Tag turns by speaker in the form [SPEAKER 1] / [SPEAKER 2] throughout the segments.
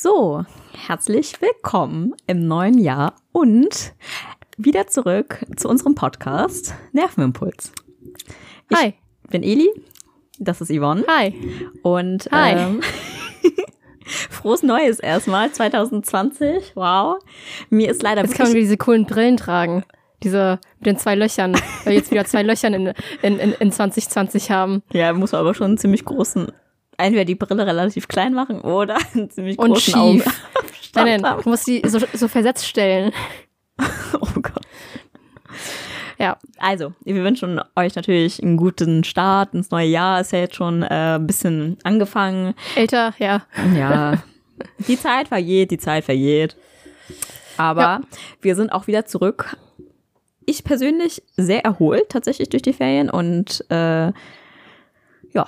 [SPEAKER 1] So, herzlich willkommen im neuen Jahr und wieder zurück zu unserem Podcast Nervenimpuls. Ich
[SPEAKER 2] Hi.
[SPEAKER 1] bin Eli, das ist Yvonne
[SPEAKER 2] Hi.
[SPEAKER 1] und
[SPEAKER 2] Hi.
[SPEAKER 1] Ähm, frohes Neues erstmal 2020. Wow. Mir ist leider
[SPEAKER 2] Jetzt kann man
[SPEAKER 1] wirklich
[SPEAKER 2] wieder diese coolen Brillen tragen. Diese mit den zwei Löchern. Weil wir jetzt wieder zwei Löchern in, in, in, in 2020 haben.
[SPEAKER 1] ja, muss aber schon einen ziemlich großen entweder die Brille relativ klein machen oder einen ziemlich
[SPEAKER 2] Und
[SPEAKER 1] großen
[SPEAKER 2] schief.
[SPEAKER 1] Augen.
[SPEAKER 2] Nein, nein, du musst die so, so versetzt stellen.
[SPEAKER 1] Oh Gott.
[SPEAKER 2] Ja.
[SPEAKER 1] Also, wir wünschen euch natürlich einen guten Start ins neue Jahr. Ist ja jetzt schon äh, ein bisschen angefangen.
[SPEAKER 2] Älter, ja.
[SPEAKER 1] Ja, die Zeit vergeht, die Zeit vergeht. Aber
[SPEAKER 2] Ja.
[SPEAKER 1] wir sind auch wieder zurück. Ich persönlich sehr erholt tatsächlich durch die Ferien und äh, ja,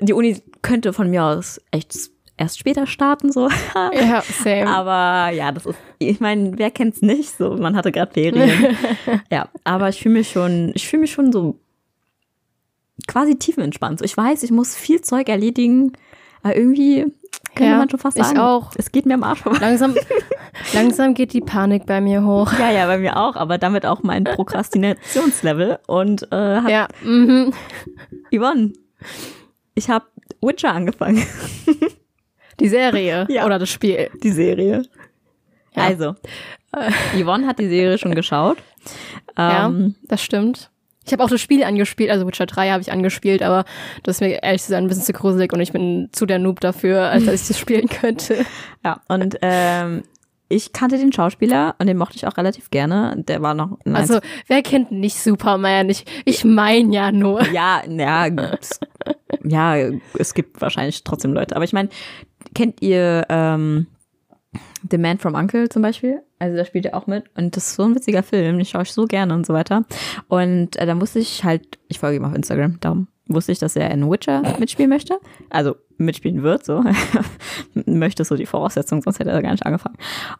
[SPEAKER 1] die Uni könnte von mir aus echt erst später starten so.
[SPEAKER 2] Ja, same.
[SPEAKER 1] Aber ja, das ist, ich meine, wer kennt's nicht? So, man hatte gerade Ferien. ja, aber ich fühle mich schon, ich fühle mich schon so quasi tiefenentspannt. So, ich weiß, ich muss viel Zeug erledigen, aber irgendwie kann
[SPEAKER 2] Ja,
[SPEAKER 1] man schon fast
[SPEAKER 2] ich
[SPEAKER 1] sagen,
[SPEAKER 2] auch.
[SPEAKER 1] es geht mir am Arsch vorbei.
[SPEAKER 2] Langsam, langsam geht die Panik bei mir hoch.
[SPEAKER 1] Ja, ja, bei mir auch, aber damit auch mein Prokrastinationslevel. Und äh, hat
[SPEAKER 2] Ja, mhm.
[SPEAKER 1] Yvonne, ich habe Witcher angefangen,
[SPEAKER 2] Die Serie
[SPEAKER 1] Ja.
[SPEAKER 2] oder das Spiel.
[SPEAKER 1] die Serie.
[SPEAKER 2] Ja.
[SPEAKER 1] Also, Yvonne hat die Serie schon geschaut.
[SPEAKER 2] Ja,
[SPEAKER 1] Ähm,
[SPEAKER 2] das stimmt. Ich habe auch das Spiel angespielt, also Witcher 3 habe ich angespielt, aber das ist mir ehrlich zu sein ein bisschen zu gruselig und ich bin zu der Noob dafür, als dass ich das spielen könnte.
[SPEAKER 1] Ja, und ähm, ich kannte den Schauspieler und den mochte ich auch relativ gerne. Der war noch ein
[SPEAKER 2] Also, wer kennt nicht Superman? Ich, ich mein ja nur.
[SPEAKER 1] ja, ja, es- ja, es gibt wahrscheinlich trotzdem Leute. Aber ich meine, kennt ihr ähm, The Man from Uncle zum Beispiel? Also da spielt er auch mit und das ist so ein witziger Film, den schaue ich so gerne und so weiter. Und äh, da musste ich halt, ich folge ihm auf Instagram, darum wusste ich, dass er in Witcher mitspielen möchte. Also mitspielen wird, so. möchte so die Voraussetzung, sonst hätte er gar nicht angefangen.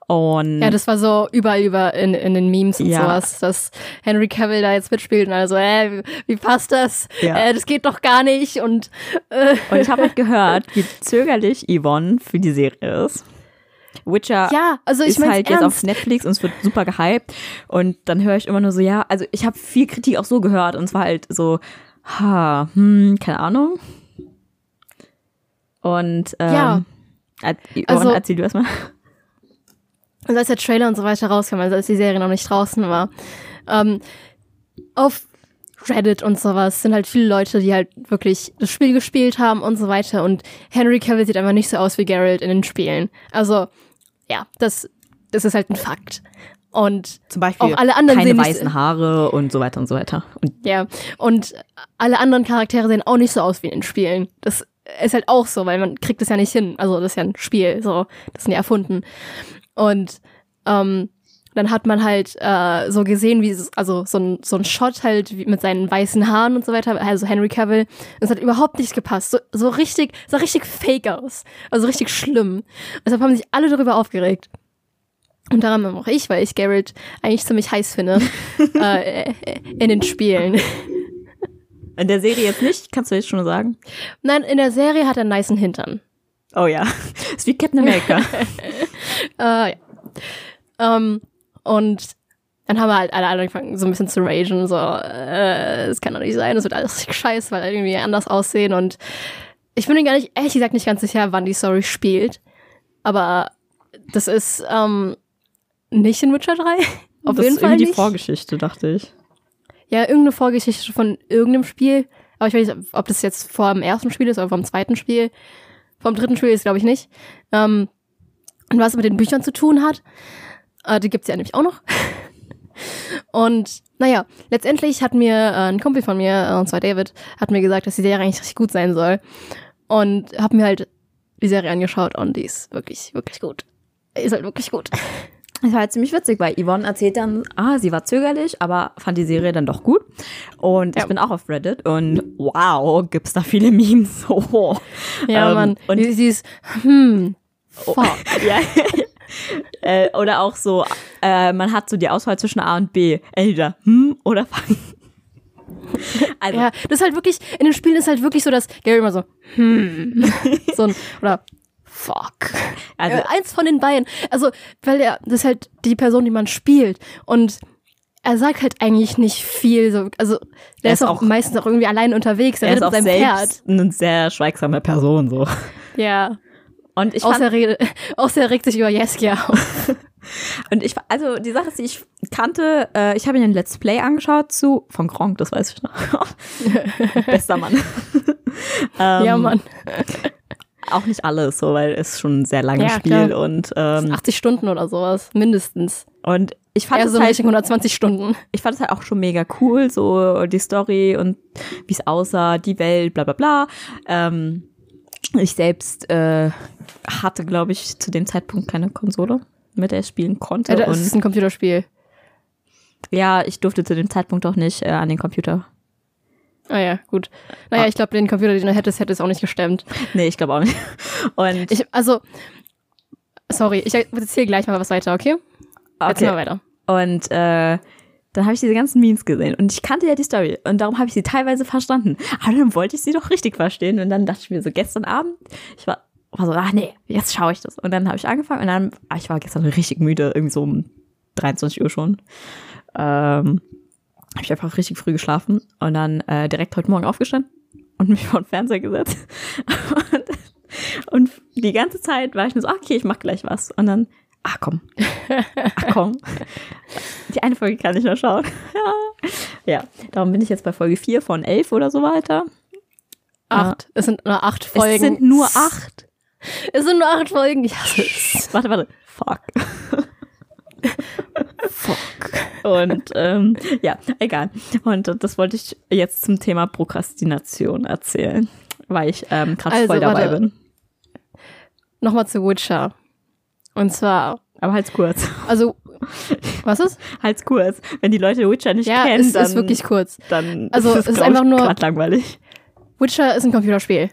[SPEAKER 1] Und
[SPEAKER 2] Ja, das war so überall über in, in den Memes und
[SPEAKER 1] Ja.
[SPEAKER 2] sowas, dass Henry Cavill da jetzt mitspielt und also, äh, wie, wie passt das?
[SPEAKER 1] Ja.
[SPEAKER 2] Äh, das geht doch gar nicht und äh,
[SPEAKER 1] Und ich habe halt gehört, wie zögerlich Yvonne für die Serie ist. Witcher
[SPEAKER 2] ja, also ich
[SPEAKER 1] ist halt jetzt auf. Netflix und es wird super gehypt. Und dann höre ich immer nur so, ja, also ich habe viel Kritik auch so gehört und zwar halt so, ha, hm, keine Ahnung. Und ähm,
[SPEAKER 2] Ja. Also-
[SPEAKER 1] erzähl du erstmal.
[SPEAKER 2] Und als der Trailer und so weiter rauskam, also als die Serie noch nicht draußen war, ähm, auf Reddit und sowas sind halt viele Leute, die halt wirklich das Spiel gespielt haben und so weiter. Und Henry Cavill sieht einfach nicht so aus wie Geralt in den Spielen. Also, ja, das, das ist halt ein Fakt. Und
[SPEAKER 1] Zum Beispiel
[SPEAKER 2] Auch alle anderen
[SPEAKER 1] keine weißen Haare und so weiter und so weiter. Und
[SPEAKER 2] ja, und alle anderen Charaktere sehen auch nicht so aus wie in den Spielen. Das ist halt auch so, weil man kriegt es ja nicht hin. Also das ist ja ein Spiel, so, das sind ja erfunden. Und ähm, dann hat man halt äh, so gesehen, wie es, also so ein, so ein Shot halt wie mit seinen weißen Haaren und so weiter, also Henry Cavill. Das hat überhaupt nicht gepasst. So, so richtig, sah richtig fake aus. Also richtig schlimm. Deshalb haben sich alle darüber aufgeregt. Und daran auch ich, weil ich Garrett eigentlich ziemlich heiß finde äh, in den Spielen.
[SPEAKER 1] in der Serie jetzt nicht, kannst du jetzt schon sagen?
[SPEAKER 2] Nein, in der Serie hat er einen niceen Hintern.
[SPEAKER 1] Oh ja. ist wie Captain America.
[SPEAKER 2] Äh, ja. Ähm, und dann haben wir halt alle angefangen, so ein bisschen zu ragen, so, äh, es kann doch nicht sein, es wird alles scheiße, weil alle irgendwie anders aussehen und ich bin mir gar nicht, ehrlich gesagt, nicht ganz sicher, wann die Story spielt, aber das ist, ähm, nicht in Witcher 3. Auf
[SPEAKER 1] das
[SPEAKER 2] jeden Fall
[SPEAKER 1] irgendwie die
[SPEAKER 2] nicht.
[SPEAKER 1] Vorgeschichte, dachte ich.
[SPEAKER 2] Ja, irgendeine Vorgeschichte von irgendeinem Spiel. Aber ich weiß nicht, ob das jetzt vor dem ersten Spiel ist oder vom zweiten Spiel. Vom dritten Spiel ist, glaube ich, nicht. Ähm, und was mit den Büchern zu tun hat. Äh, die gibt's ja nämlich auch noch. und naja, letztendlich hat mir äh, ein Kumpel von mir, äh, und zwar David, hat mir gesagt, dass die Serie eigentlich richtig gut sein soll. Und hab mir halt die Serie angeschaut und die ist wirklich, wirklich gut. Ist halt wirklich gut.
[SPEAKER 1] Das war halt ziemlich witzig, weil Yvonne erzählt dann, ah, sie war zögerlich, aber fand die Serie dann doch gut. Und ich
[SPEAKER 2] Ja.
[SPEAKER 1] bin auch auf Reddit und wow, gibt's da viele Memes. Oh.
[SPEAKER 2] Ja,
[SPEAKER 1] Ähm,
[SPEAKER 2] Mann.
[SPEAKER 1] Und
[SPEAKER 2] sie, sie ist, hm, fuck.
[SPEAKER 1] ja. äh, oder auch so, äh, man hat so die Auswahl zwischen A und B. Entweder hm oder fang. Also,
[SPEAKER 2] Ja, das ist halt wirklich, in den Spielen ist halt wirklich so, dass Gary immer so, hm, so ein, oder Fuck.
[SPEAKER 1] Also,
[SPEAKER 2] äh, eins von den beiden. Also, weil er, das ist halt die Person, die man spielt. Und er sagt halt eigentlich nicht viel. So, also, der
[SPEAKER 1] Er
[SPEAKER 2] ist,
[SPEAKER 1] ist
[SPEAKER 2] auch,
[SPEAKER 1] auch-
[SPEAKER 2] meistens auch irgendwie allein unterwegs. Er,
[SPEAKER 1] er ist auch selbst eine sehr schweigsame Person so.
[SPEAKER 2] Pferd. Ja.
[SPEAKER 1] Und ich fand,
[SPEAKER 2] Außer, rede, außer er regt sich über Jeskia auf.
[SPEAKER 1] und ich also die Sache ist, die ich kannte, äh, ich habe mir ein Let's Play angeschaut zu von Gronk, das weiß ich noch. Bester Mann. ähm,
[SPEAKER 2] ja, Mann.
[SPEAKER 1] Auch nicht alles, so, weil es schon ein sehr langes
[SPEAKER 2] Ja,
[SPEAKER 1] Spiel
[SPEAKER 2] klar.
[SPEAKER 1] und ähm,
[SPEAKER 2] 80 Stunden oder sowas. Mindestens.
[SPEAKER 1] und ich fand es
[SPEAKER 2] so
[SPEAKER 1] halt
[SPEAKER 2] Richtung 120 Stunden.
[SPEAKER 1] ich fand es halt auch schon mega cool, so die Story und wie es aussah, die Welt, bla bla bla. Ähm, ich selbst äh, hatte, glaube ich, zu dem Zeitpunkt keine Konsole, mit der ich spielen konnte.
[SPEAKER 2] Ja, das ist ein Computerspiel.
[SPEAKER 1] ja, ich durfte zu dem Zeitpunkt auch nicht äh, an den Computer.
[SPEAKER 2] Ah ja, gut. Naja,
[SPEAKER 1] Ah.
[SPEAKER 2] ich glaube, den Computer, den du hättest, hättest du auch nicht gestemmt.
[SPEAKER 1] Nee, ich glaube auch nicht. Und
[SPEAKER 2] Ich, also, sorry, ich erzähle gleich mal was weiter, okay? Erzähl mal
[SPEAKER 1] okay.
[SPEAKER 2] weiter.
[SPEAKER 1] Und äh, dann habe ich diese ganzen Memes gesehen und ich kannte ja die Story und darum habe ich sie teilweise verstanden. Aber dann wollte ich sie doch richtig verstehen und dann dachte ich mir so gestern Abend, ich war, war so, ach nee, jetzt schaue ich das. Und dann habe ich angefangen und dann, ah, ich war gestern richtig müde, irgendwie so um 23 Uhr schon. Ähm, habe ich einfach richtig früh geschlafen und dann äh, direkt heute Morgen aufgestanden und mich vor den Fernseher gesetzt. und, und die ganze Zeit war ich nur so, ah, okay, ich mach gleich was. Und dann, ach komm, ach komm. Die eine Folge kann ich noch schauen. ja. ja, darum bin ich jetzt bei Folge 4 von 11 oder so weiter.
[SPEAKER 2] Acht. Es sind nur acht Folgen.
[SPEAKER 1] Es sind nur acht.
[SPEAKER 2] Es sind nur acht Folgen. Ich hasse es.
[SPEAKER 1] Warte, warte. Fuck.
[SPEAKER 2] Fuck.
[SPEAKER 1] Und ähm, ja, egal. Und das wollte ich jetzt zum Thema Prokrastination erzählen, weil ich ähm, gerade
[SPEAKER 2] Also,
[SPEAKER 1] voll dabei
[SPEAKER 2] warte.
[SPEAKER 1] bin.
[SPEAKER 2] Nochmal zu Witcher. Und zwar,
[SPEAKER 1] Aber halt's kurz.
[SPEAKER 2] also, was ist?
[SPEAKER 1] Halt's kurz. Wenn die Leute Witcher nicht
[SPEAKER 2] Ja,
[SPEAKER 1] kennen,
[SPEAKER 2] es
[SPEAKER 1] dann,
[SPEAKER 2] ist wirklich kurz.
[SPEAKER 1] dann
[SPEAKER 2] Also,
[SPEAKER 1] ist
[SPEAKER 2] es ist
[SPEAKER 1] glaub
[SPEAKER 2] einfach nur-
[SPEAKER 1] langweilig.
[SPEAKER 2] Witcher ist ein Computerspiel.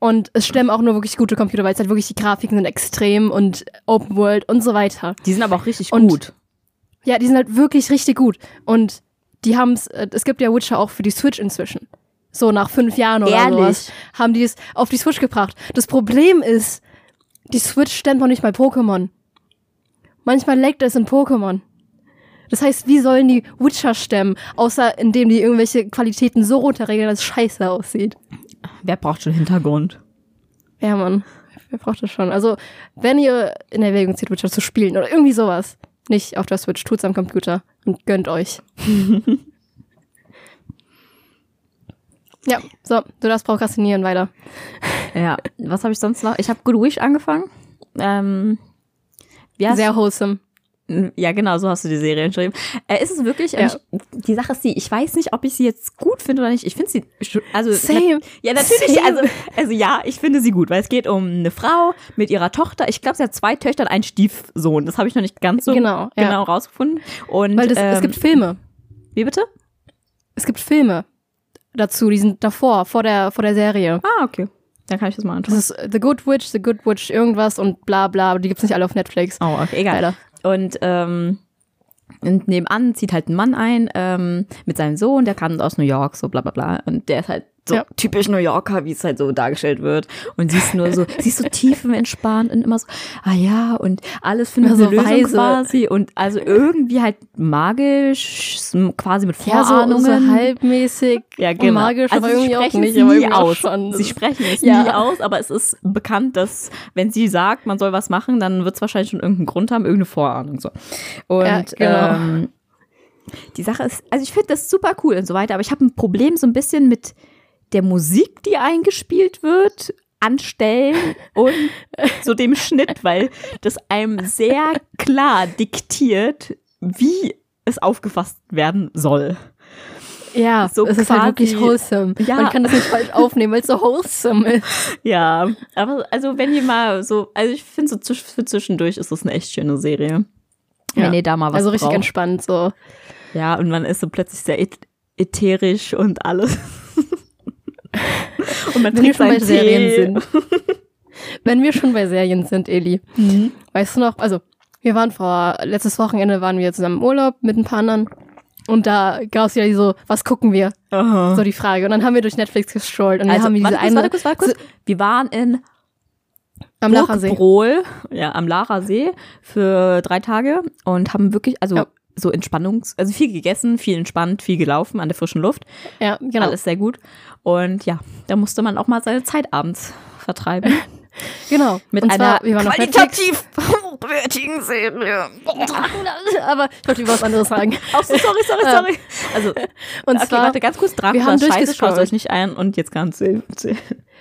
[SPEAKER 2] Und es stemmen auch nur wirklich gute Computer, weil es halt wirklich die Grafiken sind extrem und Open World und so weiter.
[SPEAKER 1] Die sind aber auch richtig
[SPEAKER 2] Und-
[SPEAKER 1] gut.
[SPEAKER 2] Ja, die sind halt wirklich richtig gut. Und die haben es, es gibt ja Witcher auch für die Switch inzwischen. So nach fünf Jahren oder
[SPEAKER 1] Ehrlich?
[SPEAKER 2] sowas haben die es auf die Switch gebracht. Das Problem ist, die Switch stemmt noch nicht mal Pokémon. Manchmal leckt es in Pokémon. Das heißt, wie sollen die Witcher stemmen, außer indem die irgendwelche Qualitäten so runterregeln, dass es scheiße aussieht.
[SPEAKER 1] Wer braucht schon Hintergrund?
[SPEAKER 2] Ja, Mann. Wer braucht das schon? Also, wenn ihr in Erwägung zieht, Witcher zu spielen oder irgendwie sowas, nicht auf der Switch, tut's am Computer und gönnt euch. ja, so, du darfst prokrastinieren weiter.
[SPEAKER 1] Ja, was habe ich sonst noch? Ich habe Good Wish angefangen. Ähm, ja,
[SPEAKER 2] Sehr wholesome.
[SPEAKER 1] Ja, genau, so hast du die Serie geschrieben. Äh, ist es wirklich? Und
[SPEAKER 2] Ja.
[SPEAKER 1] Ich, die Sache ist die, ich weiß nicht, ob ich sie jetzt gut finde oder nicht. Ich finde sie, also
[SPEAKER 2] Same.
[SPEAKER 1] ja, natürlich,
[SPEAKER 2] Same.
[SPEAKER 1] also, also ja, ich finde sie gut, weil es geht um eine Frau mit ihrer Tochter. Ich glaube, sie hat zwei Töchter und einen Stiefsohn. Das habe ich noch nicht ganz so
[SPEAKER 2] Genau, ja.
[SPEAKER 1] genau rausgefunden. Und
[SPEAKER 2] Weil das,
[SPEAKER 1] ähm,
[SPEAKER 2] es gibt Filme.
[SPEAKER 1] wie bitte?
[SPEAKER 2] Es gibt Filme dazu, die sind davor, vor der, vor der Serie.
[SPEAKER 1] Ah, okay. Dann kann ich das mal anschauen.
[SPEAKER 2] Das ist The Good Witch, The Good Witch, irgendwas und bla bla, aber die gibt's nicht alle auf Netflix.
[SPEAKER 1] Oh, okay, egal.
[SPEAKER 2] Leider.
[SPEAKER 1] Und, ähm, und nebenan zieht halt ein Mann ein ähm, mit seinem Sohn, der kann aus New York, so bla bla bla. Und der ist halt so
[SPEAKER 2] Ja.
[SPEAKER 1] typisch New Yorker, wie es halt so dargestellt wird. Und sie ist nur so, sie ist so tiefenentspannt und immer so, ah ja, und alles findet
[SPEAKER 2] so
[SPEAKER 1] Lösung
[SPEAKER 2] weise.
[SPEAKER 1] quasi. Und also irgendwie halt magisch, quasi mit
[SPEAKER 2] Ja, so,
[SPEAKER 1] Vorahnungen.
[SPEAKER 2] so halbmäßig
[SPEAKER 1] Ja, genau.
[SPEAKER 2] magisch,
[SPEAKER 1] also
[SPEAKER 2] aber
[SPEAKER 1] sie
[SPEAKER 2] irgendwie auch
[SPEAKER 1] sprechen
[SPEAKER 2] nicht.
[SPEAKER 1] es
[SPEAKER 2] aber irgendwie
[SPEAKER 1] aus.
[SPEAKER 2] schon.
[SPEAKER 1] Sie sprechen es
[SPEAKER 2] Ja.
[SPEAKER 1] nie aus, aber es ist bekannt, dass wenn sie sagt, man soll was machen, dann wird es wahrscheinlich schon irgendeinen Grund haben, irgendeine Vorahnung so. Und
[SPEAKER 2] Ja, genau.
[SPEAKER 1] ähm, die Sache ist, also ich finde das super cool und so weiter, aber ich habe ein Problem so ein bisschen mit der Musik, die eingespielt wird, anstellen und so dem Schnitt, weil das einem sehr klar diktiert, wie es aufgefasst werden soll.
[SPEAKER 2] Ja,
[SPEAKER 1] so
[SPEAKER 2] es ist halt wirklich wholesome.
[SPEAKER 1] Ja.
[SPEAKER 2] Man kann das nicht falsch aufnehmen, weil es so wholesome ist.
[SPEAKER 1] Ja, aber also wenn ihr mal so, also ich finde so für zwischendurch ist das eine echt schöne Serie.
[SPEAKER 2] Ja.
[SPEAKER 1] Wenn ihr da mal was
[SPEAKER 2] also richtig
[SPEAKER 1] braucht.
[SPEAKER 2] entspannt so.
[SPEAKER 1] Ja, und man ist so plötzlich sehr äth- ätherisch und alles. und man
[SPEAKER 2] Wenn wir
[SPEAKER 1] trinkt
[SPEAKER 2] schon bei
[SPEAKER 1] seinen
[SPEAKER 2] Serien sind. Wenn wir schon bei Serien sind, Eli.
[SPEAKER 1] Mhm.
[SPEAKER 2] Weißt du noch, also wir waren vor, letztes Wochenende waren wir zusammen im Urlaub mit ein paar anderen. Und da gab es ja so, was gucken wir?
[SPEAKER 1] Aha.
[SPEAKER 2] So die Frage. Und dann haben wir durch Netflix gestrollt und
[SPEAKER 1] Also,
[SPEAKER 2] haben wir diese
[SPEAKER 1] warte,
[SPEAKER 2] eine.
[SPEAKER 1] warte kurz, warte kurz. Wir waren in
[SPEAKER 2] Am Lacher See.
[SPEAKER 1] Brohl, ja, am Lara See für drei Tage und haben wirklich, also
[SPEAKER 2] Ja.
[SPEAKER 1] so Entspannungs-, also viel gegessen, viel entspannt, viel gelaufen an der frischen Luft.
[SPEAKER 2] Ja, genau.
[SPEAKER 1] Alles sehr gut. Und ja, da musste man auch mal seine Zeit abends vertreiben.
[SPEAKER 2] Genau.
[SPEAKER 1] Mit
[SPEAKER 2] Und
[SPEAKER 1] einer
[SPEAKER 2] zwar, wir
[SPEAKER 1] qualitativ hochwertigen Serie.
[SPEAKER 2] Aber ich wollte über was anderes sagen.
[SPEAKER 1] Ach so, sorry, sorry, sorry. Also,
[SPEAKER 2] Und
[SPEAKER 1] okay,
[SPEAKER 2] zwar,
[SPEAKER 1] warte, ganz kurz,
[SPEAKER 2] wir
[SPEAKER 1] Dracula
[SPEAKER 2] haben
[SPEAKER 1] ist scheiße, schaut euch nicht ein und jetzt kannst du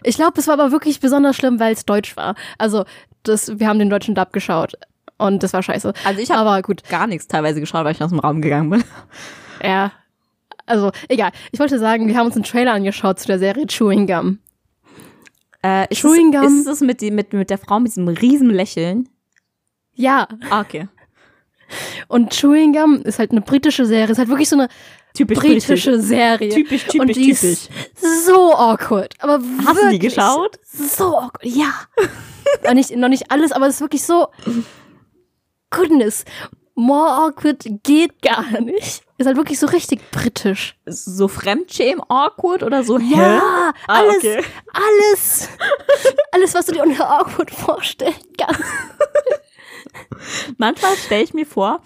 [SPEAKER 2] ich glaube, es war aber wirklich besonders schlimm, weil es deutsch war. Also, das, wir haben den deutschen Dub geschaut. Und das war scheiße.
[SPEAKER 1] Also ich habe
[SPEAKER 2] aber gut.
[SPEAKER 1] gar nichts teilweise geschaut, weil ich aus dem Raum gegangen bin.
[SPEAKER 2] Ja. Also, egal. Ich wollte sagen, wir haben uns einen Trailer angeschaut zu der Serie Chewing Gum.
[SPEAKER 1] Äh, ist
[SPEAKER 2] Chewing
[SPEAKER 1] es,
[SPEAKER 2] Gum.
[SPEAKER 1] Ist es mit, die, mit, mit der Frau mit diesem riesen Lächeln?
[SPEAKER 2] Ja.
[SPEAKER 1] Ah, okay.
[SPEAKER 2] Und Chewing Gum ist halt eine britische Serie. Ist halt wirklich so eine
[SPEAKER 1] Typisch
[SPEAKER 2] britische Serie.
[SPEAKER 1] Typisch, typisch,
[SPEAKER 2] Und die
[SPEAKER 1] typisch.
[SPEAKER 2] ist so awkward. Aber
[SPEAKER 1] Hast du die geschaut?
[SPEAKER 2] So awkward. Ja. noch, nicht, noch nicht alles, aber es ist wirklich so. Goodness. More awkward geht gar nicht. Ist halt wirklich so richtig britisch.
[SPEAKER 1] So Fremdschämen awkward oder so? Hä?
[SPEAKER 2] Ja,
[SPEAKER 1] Ah,
[SPEAKER 2] alles,
[SPEAKER 1] okay.
[SPEAKER 2] alles, alles, was du dir unter awkward vorstellen kannst.
[SPEAKER 1] Manchmal stelle ich mir vor,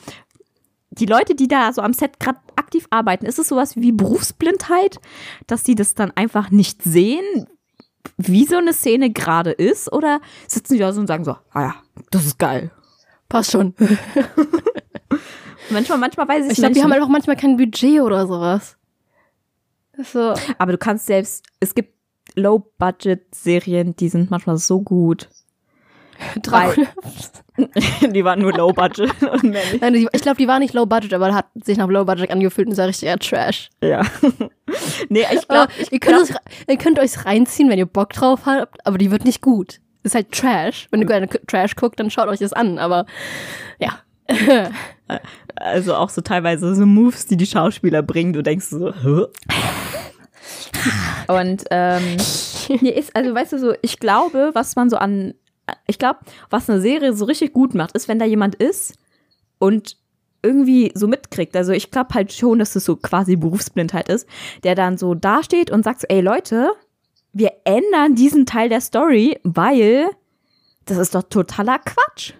[SPEAKER 1] die Leute, die da so am Set gerade aktiv arbeiten, ist es sowas wie Berufsblindheit, dass die das dann einfach nicht sehen, wie so eine Szene gerade ist? Oder sitzen die da so und sagen so, ah ja, das ist geil.
[SPEAKER 2] Passt schon.
[SPEAKER 1] Manchmal, manchmal weiß ich,
[SPEAKER 2] Ich glaube,
[SPEAKER 1] nicht.
[SPEAKER 2] die haben einfach manchmal kein Budget oder sowas. So.
[SPEAKER 1] Aber du kannst selbst, es gibt Low-Budget-Serien, die sind manchmal so gut.
[SPEAKER 2] Dracula.
[SPEAKER 1] die waren nur Low-Budget und mehr nicht.
[SPEAKER 2] Nein, ich glaube, die war nicht low budget, aber hat sich nach low budget angefühlt und ist ja richtiger Trash.
[SPEAKER 1] Ja. nee, ich glaube, ich
[SPEAKER 2] ihr, könnt
[SPEAKER 1] glaub,
[SPEAKER 2] ihr könnt euch reinziehen, wenn ihr Bock drauf habt, aber die wird nicht gut. Ist halt Trash. Wenn ihr gerne Trash guckt, dann schaut euch das an, aber ja.
[SPEAKER 1] also auch so teilweise so Moves, die die Schauspieler bringen, du denkst so, Hä? Und ähm, nee, ist, also weißt du so, ich glaube, was man so an, ich glaube, was eine Serie so richtig gut macht, ist, wenn da jemand ist und irgendwie so mitkriegt. Also ich glaube halt schon, dass es so quasi Berufsblindheit ist, der dann so dasteht und sagt so, ey Leute, wir ändern diesen Teil der Story, weil das ist doch totaler Quatsch.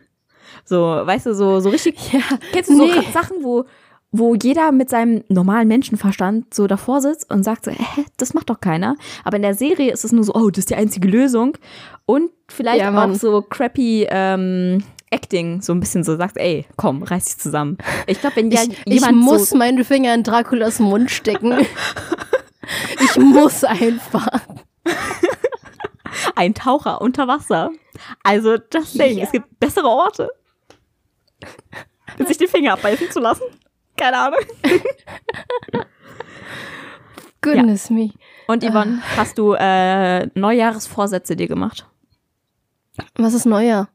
[SPEAKER 1] So, weißt du, so, so richtig
[SPEAKER 2] Ja,
[SPEAKER 1] Kennst du so
[SPEAKER 2] Nee.
[SPEAKER 1] Sachen, wo, wo jeder mit seinem normalen Menschenverstand so davor sitzt und sagt so, hä, das macht doch keiner. Aber in der Serie ist es nur so, oh, das ist die einzige Lösung. Und vielleicht
[SPEAKER 2] Ja,
[SPEAKER 1] auch so crappy ähm, Acting, so ein bisschen so sagt, ey, komm, reiß dich zusammen. Ich glaube, wenn
[SPEAKER 2] ich, ich
[SPEAKER 1] jemand
[SPEAKER 2] muss
[SPEAKER 1] so,
[SPEAKER 2] meine Finger in Draculas Mund stecken. ich muss einfach.
[SPEAKER 1] ein Taucher unter Wasser. Also das Ding,
[SPEAKER 2] Ja.
[SPEAKER 1] es gibt bessere Orte. sich die Finger abbeißen zu lassen. Keine Ahnung.
[SPEAKER 2] Goodness me.
[SPEAKER 1] Und Yvonne, hast du äh, Neujahresvorsätze dir gemacht?
[SPEAKER 2] Was ist neuer?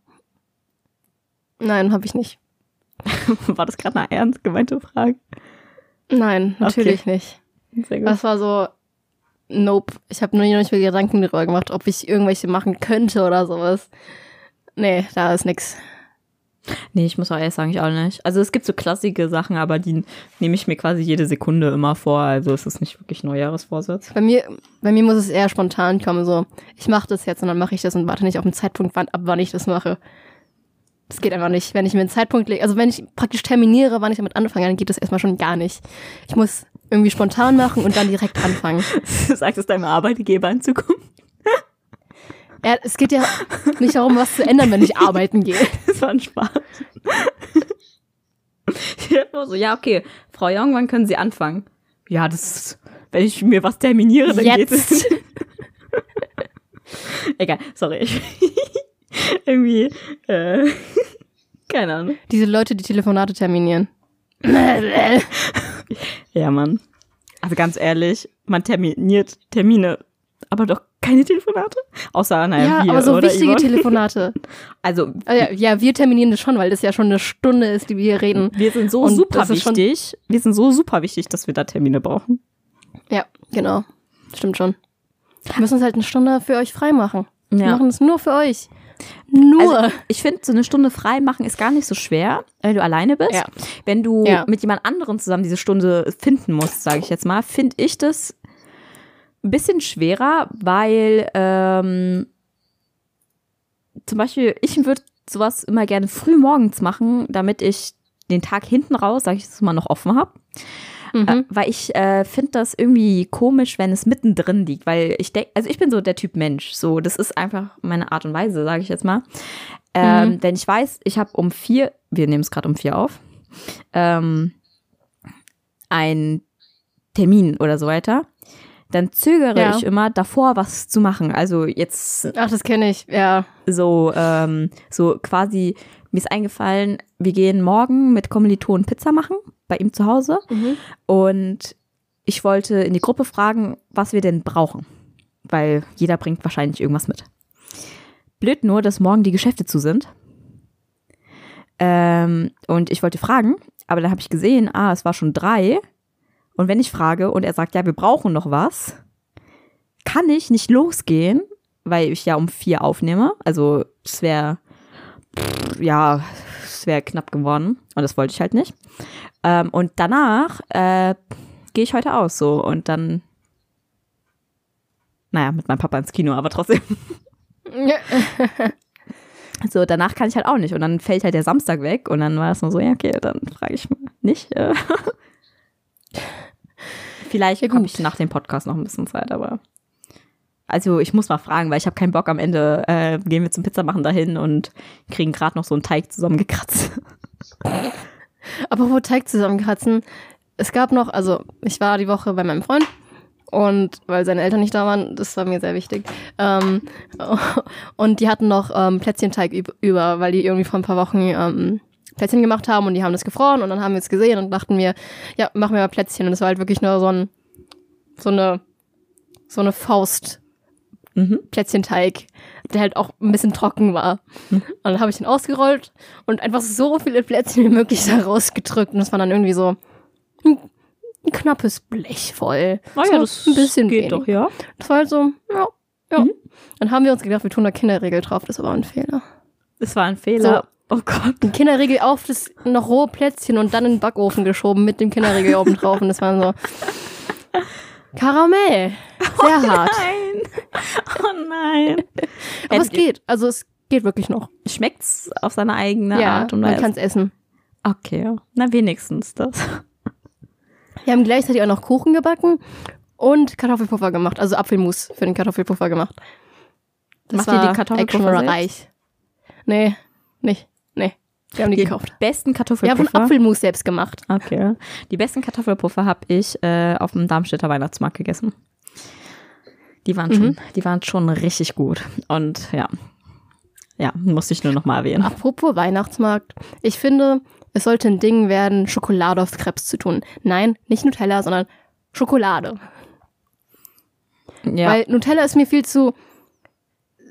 [SPEAKER 2] Nein, habe ich nicht.
[SPEAKER 1] War das gerade eine ernst gemeinte Frage?
[SPEAKER 2] Nein, natürlich nicht.
[SPEAKER 1] Sehr gut.
[SPEAKER 2] Das war so, nope. Ich habe nur noch nicht mehr Gedanken darüber gemacht, ob ich irgendwelche machen könnte oder sowas. Nee, da ist nix.
[SPEAKER 1] Nee, ich muss auch ehrlich sagen, ich auch nicht. Also es gibt so klassische Sachen, aber die nehme ich mir quasi jede Sekunde immer vor. Also es ist nicht wirklich Neujahresvorsatz.
[SPEAKER 2] Bei mir, bei mir muss es eher spontan kommen, so, ich mache das jetzt und dann mache ich das und warte nicht auf den Zeitpunkt, wann, ab wann ich das mache. Das geht einfach nicht. Wenn ich mir einen Zeitpunkt lege, also wenn ich praktisch terminiere, wann ich damit anfange, dann geht das erstmal schon gar nicht. Ich muss irgendwie spontan machen und dann direkt anfangen.
[SPEAKER 1] Sagt es deinem Arbeitgeber in Zukunft?
[SPEAKER 2] Ja, es geht ja nicht darum, was zu ändern, wenn ich arbeiten gehe.
[SPEAKER 1] Das war ein Spaß. Ich hab nur so, ja, okay, Frau Young, wann können Sie anfangen? Ja, das ist, wenn ich mir was terminiere, dann geht es.
[SPEAKER 2] Jetzt.
[SPEAKER 1] Egal, sorry. Irgendwie, äh, keine Ahnung.
[SPEAKER 2] Diese Leute, die Telefonate terminieren.
[SPEAKER 1] Ja, Mann. Also ganz ehrlich, man terminiert Termine, aber doch keine Telefonate? Außer, naja,
[SPEAKER 2] Ja,
[SPEAKER 1] wir,
[SPEAKER 2] aber so wichtige
[SPEAKER 1] Yvonne?
[SPEAKER 2] Telefonate.
[SPEAKER 1] Also,
[SPEAKER 2] Ah ja, ja, wir terminieren das schon, weil das ja schon eine Stunde ist, die wir hier reden.
[SPEAKER 1] wir sind so
[SPEAKER 2] Und
[SPEAKER 1] super wichtig. Wir sind so super wichtig, dass wir da Termine brauchen.
[SPEAKER 2] Ja, genau. Stimmt schon. Wir müssen uns halt eine Stunde für euch freimachen. Wir
[SPEAKER 1] Ja.
[SPEAKER 2] machen es nur für euch. Nur.
[SPEAKER 1] Also, ich finde, so eine Stunde frei machen ist gar nicht so schwer, weil du alleine bist.
[SPEAKER 2] Ja.
[SPEAKER 1] Wenn du
[SPEAKER 2] Ja.
[SPEAKER 1] mit jemand anderem zusammen diese Stunde finden musst, sage ich jetzt mal, finde ich das ein bisschen schwerer, weil ähm, zum Beispiel, ich würde sowas immer gerne früh morgens machen, damit ich den Tag hinten raus, sag ich es mal, noch offen habe.
[SPEAKER 2] Mhm.
[SPEAKER 1] Äh, weil ich äh, finde das irgendwie komisch, wenn es mittendrin liegt, weil ich denke, also ich bin so der Typ Mensch, so das ist einfach meine Art und Weise, sage ich jetzt mal. Ähm,
[SPEAKER 2] Mhm.
[SPEAKER 1] Wenn ich weiß, ich habe um vier, wir nehmen es gerade um vier auf, ähm, ein Termin oder so weiter, dann zögere
[SPEAKER 2] Ja.
[SPEAKER 1] ich immer davor, was zu machen. Also jetzt
[SPEAKER 2] Ach, das kenne ich, ja.
[SPEAKER 1] so, ähm, so quasi, mir ist eingefallen, wir gehen morgen mit Kommilitonen Pizza machen, bei ihm zu Hause.
[SPEAKER 2] Mhm.
[SPEAKER 1] Und ich wollte in die Gruppe fragen, was wir denn brauchen. Weil jeder bringt wahrscheinlich irgendwas mit. Blöd nur, dass morgen die Geschäfte zu sind. Ähm, und ich wollte fragen, aber dann habe ich gesehen, ah, es war schon drei. Und wenn ich frage und er sagt, ja, wir brauchen noch was, kann ich nicht losgehen, weil ich ja um vier aufnehme. Also es wäre, ja, es wäre knapp geworden. Und das wollte ich halt nicht. Ähm, und danach äh, gehe ich heute aus so und dann, naja, mit meinem Papa ins Kino, aber trotzdem. So, danach kann ich halt auch nicht. Und dann fällt halt der Samstag weg und dann war es nur so, ja, okay, dann frage ich mal nicht. Äh. Vielleicht
[SPEAKER 2] Ja,
[SPEAKER 1] habe ich nach dem Podcast noch ein bisschen Zeit, aber. Also ich muss mal fragen, weil ich habe keinen Bock am Ende, äh, gehen wir zum Pizzamachen dahin und kriegen gerade noch so einen Teig zusammengekratzt.
[SPEAKER 2] Aber wo Teig zusammenkratzen, es gab noch, also ich war die Woche bei meinem Freund und weil seine Eltern nicht da waren, das war mir sehr wichtig. Ähm, und die hatten noch ähm, Plätzchenteig üb- über, weil die irgendwie vor ein paar Wochen ähm, Plätzchen gemacht haben und die haben das gefroren und dann haben wir es gesehen und dachten wir, ja, machen wir mal Plätzchen. Und es war halt wirklich nur so ein, so eine, so eine Faust
[SPEAKER 1] Mhm.
[SPEAKER 2] Plätzchenteig, der halt auch ein bisschen trocken war. Und dann habe ich den ausgerollt und einfach so viele Plätzchen wie möglich da rausgedrückt. Und das war dann irgendwie so ein, ein knappes Blech voll. so ein bisschen wenig.
[SPEAKER 1] Ah ja.
[SPEAKER 2] Das war halt so, ja, ja.
[SPEAKER 1] Mhm.
[SPEAKER 2] Dann haben wir uns gedacht, wir tun da Kinderriegel drauf. Das war ein Fehler.
[SPEAKER 1] Es war ein Fehler. Oh Gott.
[SPEAKER 2] Ein Kinderriegel auf das noch rohe Plätzchen und dann in den Backofen geschoben mit dem Kinderriegel oben drauf. Und das war so Karamell. Sehr hart.
[SPEAKER 1] Nein. Oh nein.
[SPEAKER 2] Aber es geht. Also es geht wirklich noch.
[SPEAKER 1] Schmeckt's auf seine eigene
[SPEAKER 2] ja,
[SPEAKER 1] Art und
[SPEAKER 2] man
[SPEAKER 1] Weise?
[SPEAKER 2] kann es essen.
[SPEAKER 1] Okay, na wenigstens das.
[SPEAKER 2] Wir haben gleichzeitig auch noch Kuchen gebacken und Kartoffelpuffer gemacht. Also Apfelmus für den Kartoffelpuffer gemacht.
[SPEAKER 1] Macht ihr die Kartoffelpuffer
[SPEAKER 2] reich. Nee, nicht. Wir haben die, gekauft.
[SPEAKER 1] besten
[SPEAKER 2] Wir haben
[SPEAKER 1] Kartoffelpuffer.
[SPEAKER 2] Apfelmus selbst gemacht.
[SPEAKER 1] Okay. Die besten Kartoffelpuffer habe ich äh, auf dem Darmstädter Weihnachtsmarkt gegessen. Die waren schon, die waren schon richtig gut. Und ja. Ja, musste ich nur noch mal erwähnen.
[SPEAKER 2] Apropos Weihnachtsmarkt. Ich finde, es sollte ein Ding werden, Schokolade auf Krebs zu tun. Nein, nicht Nutella, sondern Schokolade.
[SPEAKER 1] Ja.
[SPEAKER 2] Weil Nutella ist mir viel zu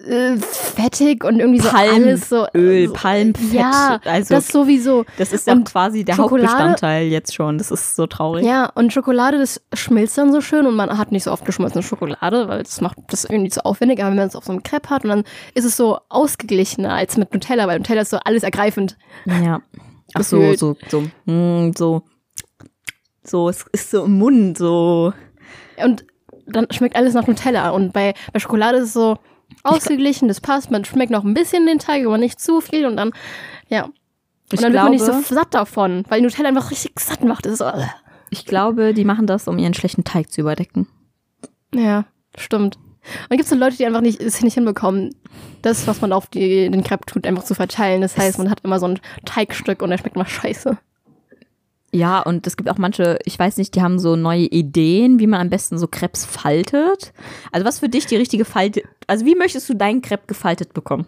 [SPEAKER 2] äh, fettig und irgendwie so
[SPEAKER 1] Palm-
[SPEAKER 2] alles so.
[SPEAKER 1] Öl,
[SPEAKER 2] so,
[SPEAKER 1] Palmfett,
[SPEAKER 2] Ja,
[SPEAKER 1] also-
[SPEAKER 2] das sowieso.
[SPEAKER 1] das ist ja quasi der
[SPEAKER 2] Schokolade-
[SPEAKER 1] Hauptbestandteil jetzt schon. Das ist so traurig.
[SPEAKER 2] Ja, und Schokolade, das schmilzt dann so schön und man hat nicht so oft geschmolzene Schokolade, weil das macht das irgendwie zu aufwendig. Aber wenn man es auf so einem Crepe hat und dann ist es so ausgeglichener als mit Nutella, weil Nutella ist so alles ergreifend.
[SPEAKER 1] Ja. Ach so, so, so, mm, so, so, es ist so im Mund, so.
[SPEAKER 2] Und dann schmeckt alles nach Nutella. Und bei, bei Schokolade ist es so ausgeglichen, das passt. Man schmeckt noch ein bisschen den Teig, aber nicht zu viel. Und dann, ja. Und
[SPEAKER 1] Ich
[SPEAKER 2] dann wird
[SPEAKER 1] glaube,
[SPEAKER 2] man nicht so satt davon, weil Nutella einfach richtig satt macht. Das ist so, äh.
[SPEAKER 1] ich glaube, die machen das, um ihren schlechten Teig zu überdecken.
[SPEAKER 2] Ja, stimmt. Und dann gibt es so Leute, die einfach nicht, es nicht hinbekommen, das, was man auf die, den Crepe tut, einfach zu verteilen. Das heißt, man hat immer so ein Teigstück und der schmeckt immer scheiße.
[SPEAKER 1] Ja, und es gibt auch manche, ich weiß nicht, die haben so neue Ideen, wie man am besten so Krebs faltet. Also was für dich die richtige Falte, also wie möchtest du deinen Crepe gefaltet bekommen?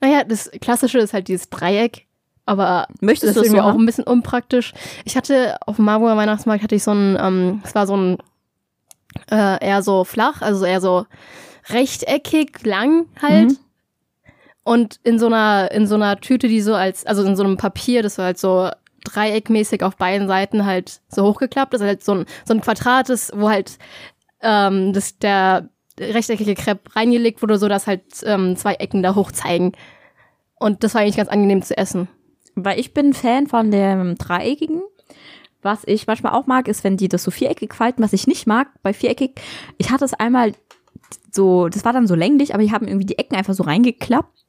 [SPEAKER 2] Naja, das Klassische ist halt dieses Dreieck, aber
[SPEAKER 1] Möchtest
[SPEAKER 2] das
[SPEAKER 1] du
[SPEAKER 2] ist
[SPEAKER 1] es
[SPEAKER 2] irgendwie
[SPEAKER 1] so
[SPEAKER 2] auch ein bisschen unpraktisch. Ich hatte auf dem Marburger Weihnachtsmarkt hatte ich so ein, ähm, es war so ein äh, eher so flach, also eher so rechteckig lang halt.
[SPEAKER 1] Mhm.
[SPEAKER 2] Und in so einer, in so einer Tüte, die so als, also in so einem Papier, das so halt so dreieckmäßig auf beiden Seiten halt so hochgeklappt ist, halt so ein, so ein Quadrat ist, wo halt ähm, das, der rechteckige Crepe reingelegt wurde, so dass halt ähm, zwei Ecken da hoch zeigen. Und das war eigentlich ganz angenehm zu essen.
[SPEAKER 1] Weil ich bin Fan von dem dreieckigen. Was ich manchmal auch mag, ist, wenn die das so viereckig falten. Was ich nicht mag bei viereckig, ich hatte es einmal, so, das war dann so länglich, aber die haben irgendwie die Ecken einfach so reingeklappt.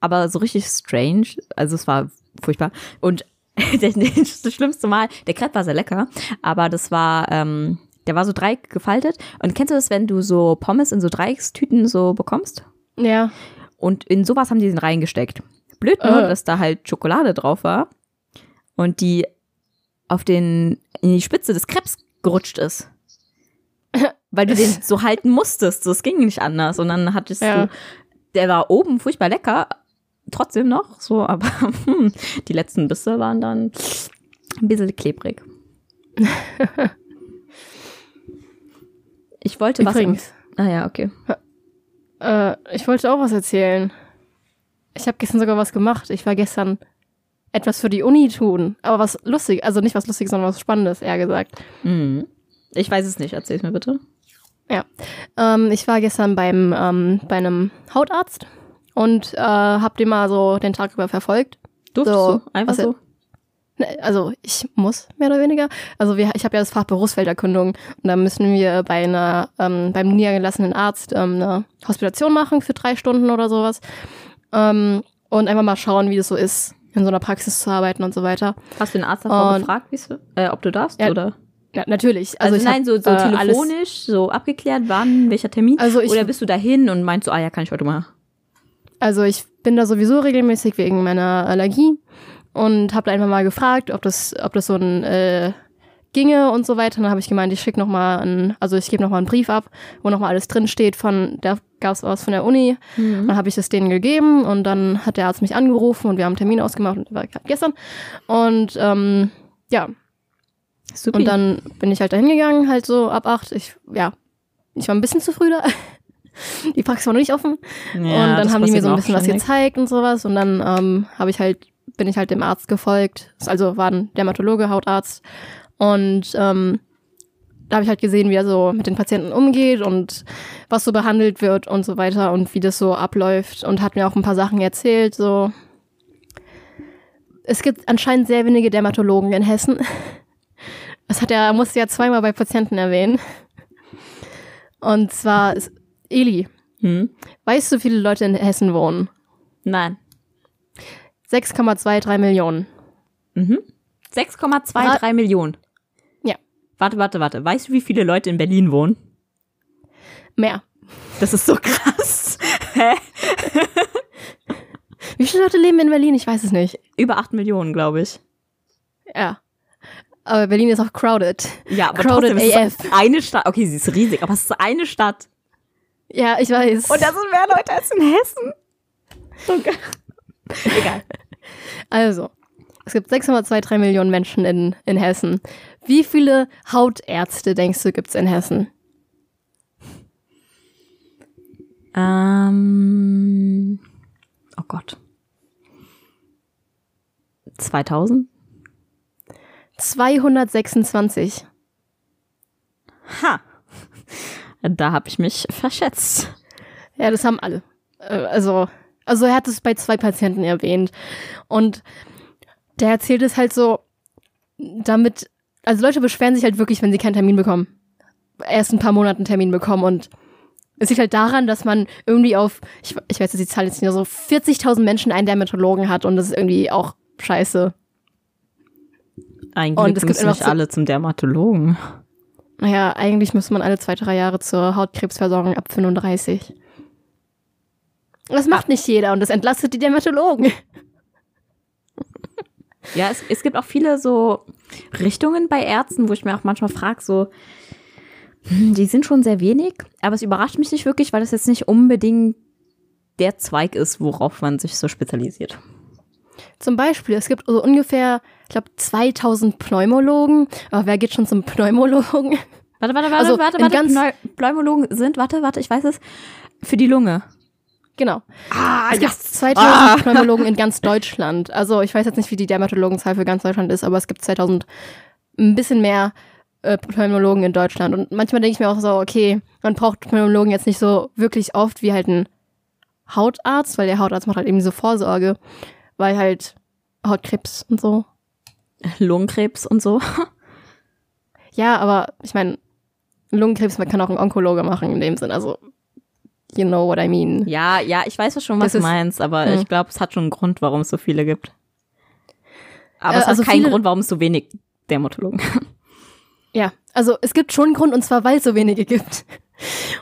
[SPEAKER 1] Aber so richtig strange. Also es war furchtbar. Und das schlimmste Mal, der Crepe war sehr lecker, aber das war, ähm, der war so dreieck gefaltet. Und kennst du das, wenn du so Pommes in so Dreieckstüten so bekommst?
[SPEAKER 2] Ja.
[SPEAKER 1] Und in sowas haben die den reingesteckt. Blöd nur,
[SPEAKER 2] Äh.
[SPEAKER 1] dass da halt Schokolade drauf war und die auf den, in die Spitze des Krebs gerutscht ist. Weil du den so halten musstest. So, es ging nicht anders. Und dann hattest
[SPEAKER 2] Ja.
[SPEAKER 1] du, der war oben furchtbar lecker, trotzdem noch, so, aber hm, die letzten Bisse waren dann ein bisschen klebrig. Ich wollte
[SPEAKER 2] Übrigens,
[SPEAKER 1] was. Ah ja, okay.
[SPEAKER 2] äh, ich wollte auch was erzählen. Ich habe gestern sogar was gemacht. Ich war gestern etwas für die Uni tun. Aber was lustig, also nicht was Lustiges, sondern was Spannendes, eher gesagt.
[SPEAKER 1] Mhm. Ich weiß es nicht, erzähl's mir bitte.
[SPEAKER 2] Ähm, ich war gestern beim, ähm, bei einem Hautarzt und äh, hab den mal so den Tag über verfolgt.
[SPEAKER 1] Durftest
[SPEAKER 2] So,
[SPEAKER 1] du? Einfach so?
[SPEAKER 2] Ne, Also ich muss mehr oder weniger. Also wir, ich habe ja das Fach Berufsfelderkundung und da müssen wir bei einer ähm, beim niedergelassenen Arzt ähm, eine Hospitation machen für drei Stunden oder sowas ähm, und einfach mal schauen, wie das so ist, in so einer Praxis zu arbeiten und so weiter.
[SPEAKER 1] Hast du den Arzt davor
[SPEAKER 2] Und-
[SPEAKER 1] gefragt, äh, ob du darfst?
[SPEAKER 2] Ja,
[SPEAKER 1] oder?
[SPEAKER 2] Ja, natürlich.
[SPEAKER 1] Also,
[SPEAKER 2] ich
[SPEAKER 1] nein,
[SPEAKER 2] hab,
[SPEAKER 1] so, so
[SPEAKER 2] äh,
[SPEAKER 1] telefonisch, so abgeklärt, wann, welcher Termin?
[SPEAKER 2] Also ich-
[SPEAKER 1] oder bist du dahin und meinst so, ah ja, kann ich heute mal?
[SPEAKER 2] Also ich bin da sowieso regelmäßig wegen meiner Allergie und habe da einfach mal gefragt, ob das, ob das so ein äh, ginge und so weiter. Und dann habe ich gemeint, ich schicke noch mal einen, also ich gebe noch mal einen Brief ab, wo noch mal alles drin steht von, da gab es was von der Uni. Dann habe ich das denen gegeben und dann hat der Arzt mich angerufen und wir haben einen Termin ausgemacht und war gerade gestern. Und ähm, ja,
[SPEAKER 1] Super.
[SPEAKER 2] und dann bin ich halt dahin gegangen, halt so ab acht. Ich, ja, ich war ein bisschen zu früh da. Die Praxis war noch nicht offen. und dann haben die mir so ein bisschen was gezeigt und sowas. Und dann ähm, habe ich halt, bin ich halt dem Arzt gefolgt. Also war ein Dermatologe, Hautarzt. Und ähm, da habe ich halt gesehen, wie er so mit den Patienten umgeht und was so behandelt wird und so weiter und wie das so abläuft. Und hat mir auch ein paar Sachen erzählt. So, es gibt anscheinend sehr wenige Dermatologen in Hessen. Das hat er, musste ja zweimal bei Patienten erwähnen. Und zwar ist Eli.
[SPEAKER 1] Hm?
[SPEAKER 2] Weißt du, wie viele Leute in Hessen wohnen?
[SPEAKER 1] Nein.
[SPEAKER 2] 6,23 Millionen.
[SPEAKER 1] Mhm. 6,23 Millionen.
[SPEAKER 2] Ja.
[SPEAKER 1] Warte, warte, warte. Weißt du, wie viele Leute in Berlin wohnen?
[SPEAKER 2] Mehr.
[SPEAKER 1] Das ist so krass. Hä?
[SPEAKER 2] Wie viele Leute leben in Berlin? Ich weiß es nicht.
[SPEAKER 1] Über 8 Millionen, glaube ich.
[SPEAKER 2] Ja. Aber Berlin ist auch crowded.
[SPEAKER 1] Ja, aber
[SPEAKER 2] Crowded
[SPEAKER 1] trotzdem ist
[SPEAKER 2] AF.
[SPEAKER 1] eine Stadt. Okay, sie ist riesig, aber es ist eine Stadt.
[SPEAKER 2] Ja, ich weiß.
[SPEAKER 1] Und da sind mehr Leute als in Hessen. So. Egal.
[SPEAKER 2] also, es gibt 6,23 Millionen Menschen in, in Hessen. Wie viele Hautärzte, denkst du, gibt's in Hessen?
[SPEAKER 1] Ähm, oh Gott. 2000?
[SPEAKER 2] 226.
[SPEAKER 1] Ha. Da habe ich mich verschätzt.
[SPEAKER 2] Ja, das haben alle. Äh, Also, also er hat es bei zwei Patienten erwähnt. Und der erzählt es halt so, damit, also Leute beschweren sich halt wirklich, wenn sie keinen Termin bekommen. Erst ein paar Monate einen Termin bekommen und es liegt halt daran, dass man irgendwie auf, ich, ich weiß jetzt die Zahl jetzt nicht, so 40.000 Menschen einen Dermatologen hat und das ist irgendwie auch scheiße.
[SPEAKER 1] Eigentlich
[SPEAKER 2] Und es gibt
[SPEAKER 1] müssen nicht
[SPEAKER 2] so-
[SPEAKER 1] alle zum Dermatologen.
[SPEAKER 2] Naja, eigentlich müsste man alle zwei, drei Jahre zur Hautkrebsversorgung ab 35. Das macht nicht jeder und das entlastet die Dermatologen.
[SPEAKER 1] Ja, es, es gibt auch viele so Richtungen bei Ärzten, wo ich mir auch manchmal frage, so, hm, die sind schon sehr wenig, aber es überrascht mich nicht wirklich, weil das jetzt nicht unbedingt der Zweig ist, worauf man sich so spezialisiert.
[SPEAKER 2] Zum Beispiel, es gibt so ungefähr, ich glaube, 2000 Pneumologen. Aber wer geht schon zum Pneumologen?
[SPEAKER 1] Warte, warte, warte,
[SPEAKER 2] Also,
[SPEAKER 1] warte, warte.
[SPEAKER 2] ganz-
[SPEAKER 1] Pneu Pneumologen sind, warte, warte, ich weiß es, für die Lunge.
[SPEAKER 2] Genau.
[SPEAKER 1] Ah,
[SPEAKER 2] Es gibt 2000 Pneumologen in ganz Deutschland. Also ich weiß jetzt nicht, wie die Dermatologenzahl für ganz Deutschland ist, aber es gibt 2000, ein bisschen mehr äh, Pneumologen in Deutschland. Und manchmal denke ich mir auch so, okay, man braucht Pneumologen jetzt nicht so wirklich oft wie halt ein Hautarzt, weil der Hautarzt macht halt eben diese Vorsorge, weil halt Hautkrebs und so.
[SPEAKER 1] Lungenkrebs und so.
[SPEAKER 2] Ja, aber ich meine, Lungenkrebs, man kann auch einen Onkologe machen in dem Sinn. Also, you know what I mean.
[SPEAKER 1] Ja, ja, ich weiß schon, was
[SPEAKER 2] Das
[SPEAKER 1] du meinst, aber
[SPEAKER 2] hm.
[SPEAKER 1] ich glaube, es hat schon einen Grund, warum es so viele gibt. Aber
[SPEAKER 2] Äh,
[SPEAKER 1] es
[SPEAKER 2] also
[SPEAKER 1] hat keinen Grund, warum es so wenig Dermatologen
[SPEAKER 2] Ja, also es gibt schon einen Grund und zwar, weil es so wenige gibt.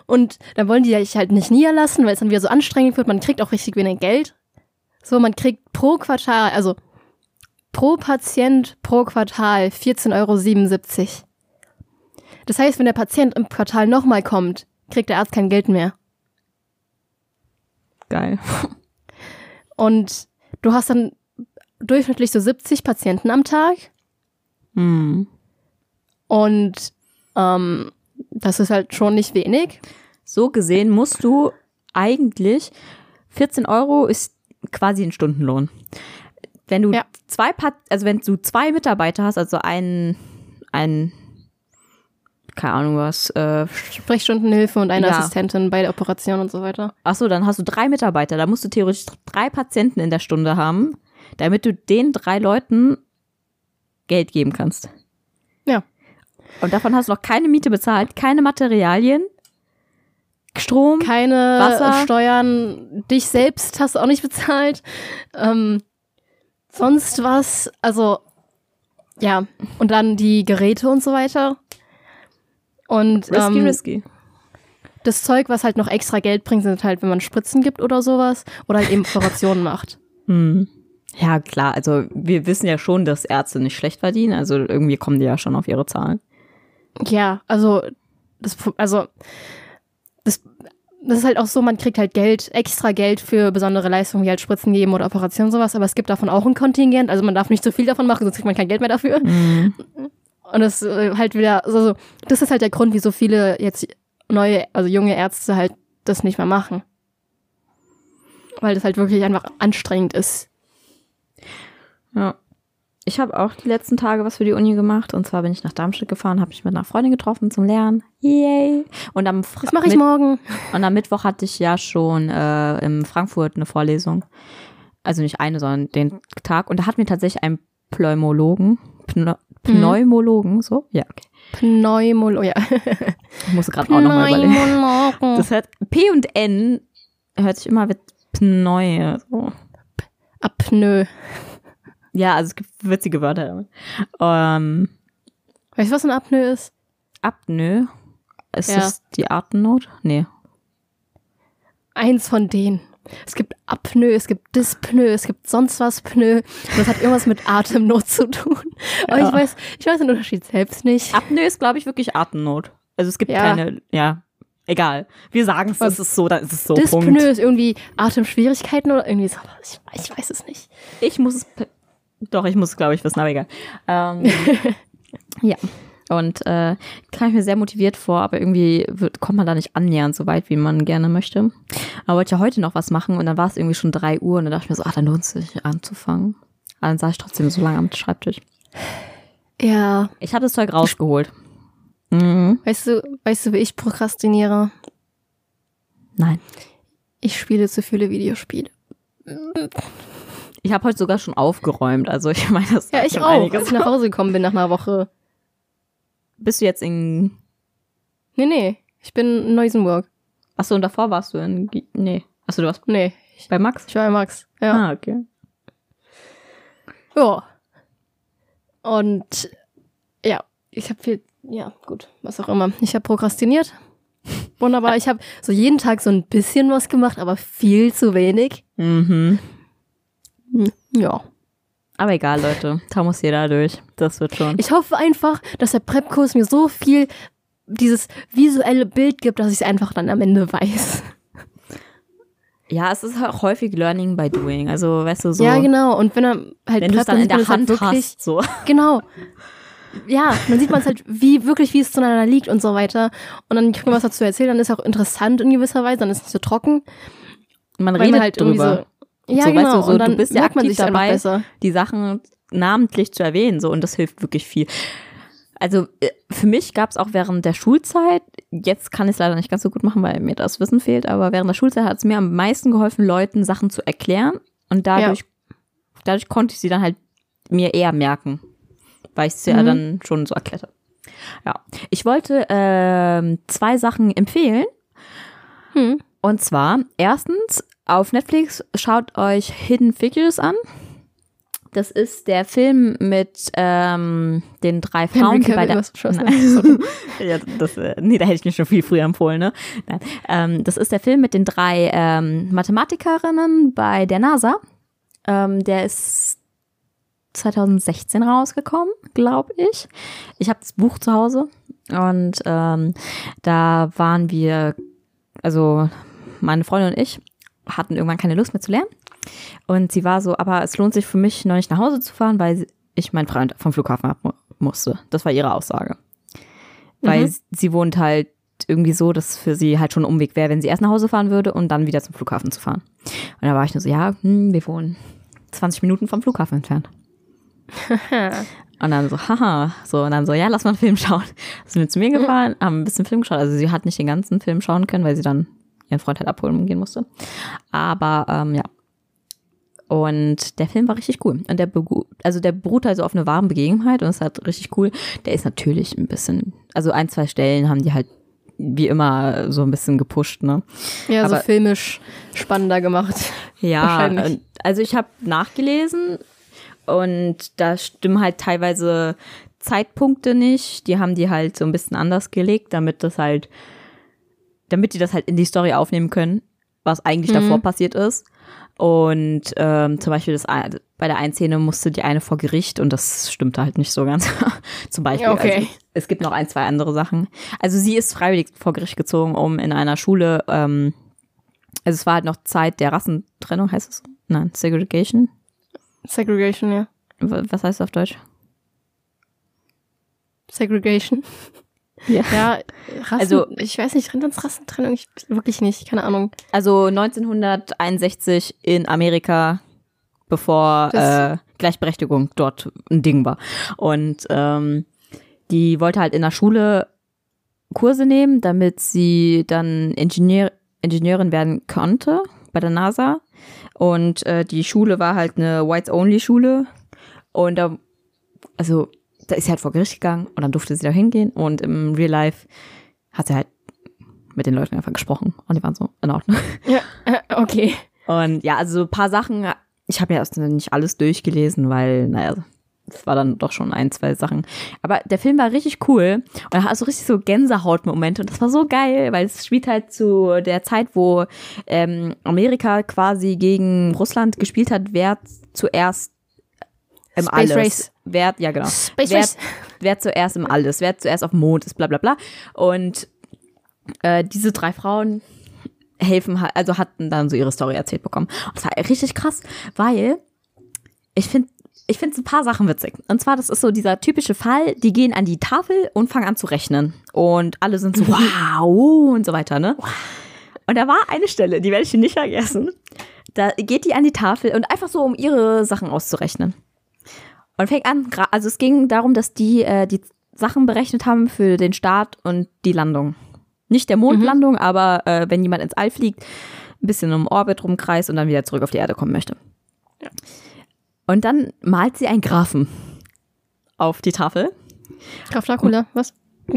[SPEAKER 2] Und dann wollen die dich halt nicht niederlassen, weil es dann wieder so anstrengend wird. Man kriegt auch richtig wenig Geld. So, man kriegt pro Quartal, also pro Patient pro Quartal 14,77 Euro. Das heißt, wenn der Patient im Quartal nochmal kommt, kriegt der Arzt kein Geld mehr.
[SPEAKER 1] Geil.
[SPEAKER 2] Und du hast dann durchschnittlich so 70 Patienten am Tag.
[SPEAKER 1] Hm.
[SPEAKER 2] Und ähm, das ist halt schon nicht wenig.
[SPEAKER 1] So gesehen musst du eigentlich 14 Euro ist quasi ein Stundenlohn. Wenn du
[SPEAKER 2] Ja.
[SPEAKER 1] zwei Pat also wenn du zwei Mitarbeiter hast, also einen, einen keine Ahnung was, äh,
[SPEAKER 2] Sprechstundenhilfe und eine
[SPEAKER 1] Ja.
[SPEAKER 2] Assistentin bei der Operation und so weiter.
[SPEAKER 1] Achso, dann hast du drei Mitarbeiter. Da musst du theoretisch drei Patienten in der Stunde haben, damit du den drei Leuten Geld geben kannst.
[SPEAKER 2] Ja.
[SPEAKER 1] Und davon hast du noch keine Miete bezahlt, keine Materialien, Strom.
[SPEAKER 2] Keine
[SPEAKER 1] Wasser.
[SPEAKER 2] Steuern, dich selbst hast du auch nicht bezahlt. Ähm, sonst was, also ja, und dann die Geräte und so weiter. Und
[SPEAKER 1] risky,
[SPEAKER 2] ähm,
[SPEAKER 1] risky.
[SPEAKER 2] das Zeug, was halt noch extra Geld bringt, sind halt, wenn man Spritzen gibt oder sowas oder halt eben Operationen macht.
[SPEAKER 1] Hm. Ja, klar. Also wir wissen ja schon, dass Ärzte nicht schlecht verdienen. Also irgendwie kommen die ja schon auf ihre Zahlen.
[SPEAKER 2] Ja, also das, also das, das ist halt auch so, man kriegt halt Geld, extra Geld für besondere Leistungen, wie halt Spritzen geben oder Operationen sowas, aber es gibt davon auch ein Kontingent, also man darf nicht zu viel davon machen, sonst kriegt man kein Geld mehr dafür.
[SPEAKER 1] Mhm.
[SPEAKER 2] Und das äh, halt wieder, also so, das ist halt der Grund, wieso viele jetzt neue, also junge Ärzte halt das nicht mehr machen. Weil das halt wirklich einfach anstrengend ist.
[SPEAKER 1] Ja. Ich habe auch die letzten Tage was für die Uni gemacht. Und zwar bin ich nach Darmstadt gefahren, habe mich mit einer Freundin getroffen zum Lernen. Yay! Und am, Fra
[SPEAKER 2] Das mache ich
[SPEAKER 1] mit-
[SPEAKER 2] morgen.
[SPEAKER 1] und am Mittwoch hatte ich ja schon äh, in Frankfurt eine Vorlesung. Also nicht eine, sondern den Tag. Und da hatten wir tatsächlich einen Pneumologen. Pneu Pneumologen, so? Ja, okay.
[SPEAKER 2] Pneumolo, ja.
[SPEAKER 1] Ich musste gerade auch nochmal überlegen.
[SPEAKER 2] Pneumologen.
[SPEAKER 1] Das hört, P und N hört sich immer wie Pneu. So.
[SPEAKER 2] Apnoe.
[SPEAKER 1] Ja, also es gibt witzige Wörter. Ähm,
[SPEAKER 2] Weißt du, was ein Apnoe ist?
[SPEAKER 1] Apnoe. Ist
[SPEAKER 2] Ja.
[SPEAKER 1] das die Atemnot? Nee.
[SPEAKER 2] Eins von denen. Es gibt Apnoe, es gibt Dyspnoe, es gibt sonst was Pnoe. Und das hat irgendwas mit Atemnot zu tun. Aber
[SPEAKER 1] Ja.
[SPEAKER 2] ich weiß, ich weiß den Unterschied selbst nicht.
[SPEAKER 1] Apnoe ist, glaube ich, wirklich Atemnot. Also es gibt
[SPEAKER 2] Ja.
[SPEAKER 1] keine, ja, egal. Wir sagen es, es ist so, dann ist es so.
[SPEAKER 2] Dyspnoe
[SPEAKER 1] Punkt.
[SPEAKER 2] ist irgendwie Atemschwierigkeiten oder irgendwie so. Ich, ich weiß es nicht.
[SPEAKER 1] Ich muss es, doch, ich muss es, glaube ich, wissen, aber egal. Ähm, ja. Und äh, kam ich mir sehr motiviert vor, aber irgendwie wird, kommt man da nicht annähernd so weit, wie man gerne möchte. Aber wollte ja heute noch was machen und dann war es irgendwie schon drei Uhr und dann dachte ich mir so, ach, dann lohnt es sich anzufangen. Aber dann saß ich trotzdem so lange am Schreibtisch.
[SPEAKER 2] Ja.
[SPEAKER 1] Ich habe das Zeug rausgeholt. Mhm.
[SPEAKER 2] Weißt du, weißt du, wie ich prokrastiniere?
[SPEAKER 1] Nein.
[SPEAKER 2] Ich spiele zu viele Videospiele.
[SPEAKER 1] Ich habe heute sogar schon aufgeräumt. Also ich meine, das
[SPEAKER 2] Ja, ich auch.
[SPEAKER 1] einiges.
[SPEAKER 2] Als ich nach Hause gekommen bin nach einer Woche.
[SPEAKER 1] Bist du jetzt in.
[SPEAKER 2] Nee, nee. Ich bin in Neusenburg.
[SPEAKER 1] Achso, und davor warst du in. Gi- Nee. Achso, du warst
[SPEAKER 2] Nee,
[SPEAKER 1] bei Max?
[SPEAKER 2] ich war bei Max. Ja.
[SPEAKER 1] Ah, okay.
[SPEAKER 2] Ja. Und ja, ich habe viel, ja, gut, was auch immer. Ich habe prokrastiniert. Wunderbar. Ich habe so jeden Tag so ein bisschen was gemacht, aber viel zu wenig.
[SPEAKER 1] Mhm.
[SPEAKER 2] Hm, Ja.
[SPEAKER 1] Aber egal, Leute. Da muss jeder durch. Das wird schon.
[SPEAKER 2] Ich hoffe einfach, dass der Prep-Kurs mir so viel dieses visuelle Bild gibt, dass ich es einfach dann am Ende weiß.
[SPEAKER 1] Ja, es ist auch häufig Learning by Doing. Also, weißt du, so.
[SPEAKER 2] Ja, genau. Und wenn er halt
[SPEAKER 1] Wenn dann in der
[SPEAKER 2] es halt
[SPEAKER 1] Hand
[SPEAKER 2] wirklich,
[SPEAKER 1] hast, so.
[SPEAKER 2] Genau. Ja, dann sieht man es halt, wie wirklich, wie es zueinander liegt und so weiter. Und dann kriegt man was dazu erzählen, dann ist es auch interessant in gewisser Weise, dann ist es nicht so trocken.
[SPEAKER 1] Man redet
[SPEAKER 2] man halt
[SPEAKER 1] drüber.
[SPEAKER 2] so. Ja,
[SPEAKER 1] so,
[SPEAKER 2] genau.
[SPEAKER 1] weißt du, so,
[SPEAKER 2] und dann
[SPEAKER 1] du bist ja aktiv
[SPEAKER 2] sich
[SPEAKER 1] dabei,
[SPEAKER 2] besser.
[SPEAKER 1] die Sachen namentlich zu erwähnen. So, und das hilft wirklich viel. Also äh, für mich gab es auch während der Schulzeit, jetzt kann ich es leider nicht ganz so gut machen, weil mir das Wissen fehlt, aber während der Schulzeit hat es mir am meisten geholfen, Leuten Sachen zu erklären. Und dadurch, dadurch konnte ich sie dann halt mir eher merken, weil ich es ja
[SPEAKER 2] Mhm.
[SPEAKER 1] dann schon so erklärt habe. Ja, ich wollte ähm, zwei Sachen empfehlen.
[SPEAKER 2] Hm.
[SPEAKER 1] Und zwar, erstens, auf Netflix schaut euch Hidden Figures an. Das ist der Film mit ähm, den drei Frauen, die bei der. Ja, das, äh, nee, da hätte ich mir schon viel früher empfohlen, ne? Nein. Ähm, das ist der Film mit den drei ähm, Mathematikerinnen bei der NASA. Ähm, der ist 2016 rausgekommen, glaube ich. Ich habe das Buch zu Hause und ähm, da waren wir, also meine Freundin und ich hatten irgendwann keine Lust mehr zu lernen. Und sie war so, aber es lohnt sich für mich noch nicht nach Hause zu fahren, weil ich meinen Freund vom Flughafen haben musste. Das war ihre Aussage. Weil mhm. sie wohnt halt irgendwie so, dass für sie halt schon ein Umweg wäre, wenn sie erst nach Hause fahren würde und dann wieder zum Flughafen zu fahren. Und da war ich nur so, ja, hm, wir wohnen 20 Minuten vom Flughafen entfernt. und dann so, haha, so, und dann so, ja, lass mal einen Film schauen. Sind wir zu mir gefahren, haben ein bisschen Film geschaut. Also sie hat nicht den ganzen Film schauen können, weil sie dann ihren Freund halt abholen gehen musste. Aber ähm, ja. Und der Film war richtig cool. Und der, also der beruht halt so auf eine warme Begebenheit und ist halt richtig cool. Der ist natürlich ein bisschen, also ein, zwei Stellen haben die halt wie immer so ein bisschen gepusht, ne?
[SPEAKER 2] Ja, Aber, so filmisch spannender gemacht.
[SPEAKER 1] Ja, also ich habe nachgelesen und da stimmen halt teilweise Zeitpunkte nicht. Die haben die halt so ein bisschen anders gelegt, damit das halt damit die das halt in die Story aufnehmen können, was eigentlich mhm. davor passiert ist. Und ähm, zum Beispiel das, bei der einen Szene musste die eine vor Gericht und das stimmte halt nicht so ganz. zum Beispiel.
[SPEAKER 2] Okay.
[SPEAKER 1] Also, es gibt noch ein, zwei andere Sachen. Also sie ist freiwillig vor Gericht gezogen, um in einer Schule, ähm, also es war halt noch Zeit der Rassentrennung, heißt es? Nein, Segregation.
[SPEAKER 2] Segregation, ja.
[SPEAKER 1] Was heißt das auf Deutsch?
[SPEAKER 2] Segregation. Ja, ja Rassen, also ich weiß nicht, rennt Rassentrennung? Ich, wirklich nicht, keine Ahnung.
[SPEAKER 1] Also 1961 in Amerika, bevor äh, Gleichberechtigung dort ein Ding war. Und ähm, die wollte halt in der Schule Kurse nehmen, damit sie dann Ingenieur, Ingenieurin werden konnte bei der NASA. Und äh, die Schule war halt eine Whites-Only-Schule. Und da, also da ist sie halt vor Gericht gegangen und dann durfte sie da hingehen und im Real Life hat sie halt mit den Leuten einfach gesprochen und die waren so in Ordnung.
[SPEAKER 2] Ja, okay.
[SPEAKER 1] Und ja, also ein paar Sachen, ich habe ja erst nicht alles durchgelesen, weil, naja, es war dann doch schon ein, zwei Sachen. Aber der Film war richtig cool und er hat so richtig so Gänsehautmomente und das war so geil, weil es spielt halt zu der Zeit, wo ähm, Amerika quasi gegen Russland gespielt hat, wer zuerst im
[SPEAKER 2] Space
[SPEAKER 1] Alles.
[SPEAKER 2] Race.
[SPEAKER 1] Wer, ja, genau.
[SPEAKER 2] Space
[SPEAKER 1] wer,
[SPEAKER 2] Race.
[SPEAKER 1] wer zuerst im Alles, wer zuerst auf dem Mond ist, bla bla bla. Und äh, diese drei Frauen helfen, also hatten dann so ihre Story erzählt bekommen. Und das war richtig krass, weil ich finde ich finde ein paar Sachen witzig. Und zwar, das ist so dieser typische Fall, die gehen an die Tafel und fangen an zu rechnen. Und alle sind so, wow, und so weiter, ne? Und da war eine Stelle, die werde ich nicht vergessen. Da geht die an die Tafel und einfach so, um ihre Sachen auszurechnen. Und fängt an, also es ging darum, dass die äh, die Sachen berechnet haben für den Start und die Landung. Nicht der Mondlandung, mhm. aber äh, wenn jemand ins All fliegt, ein bisschen um Orbit rumkreist und dann wieder zurück auf die Erde kommen möchte. Ja. Und dann malt sie einen Graphen auf die Tafel.
[SPEAKER 2] Graf Dracula, was?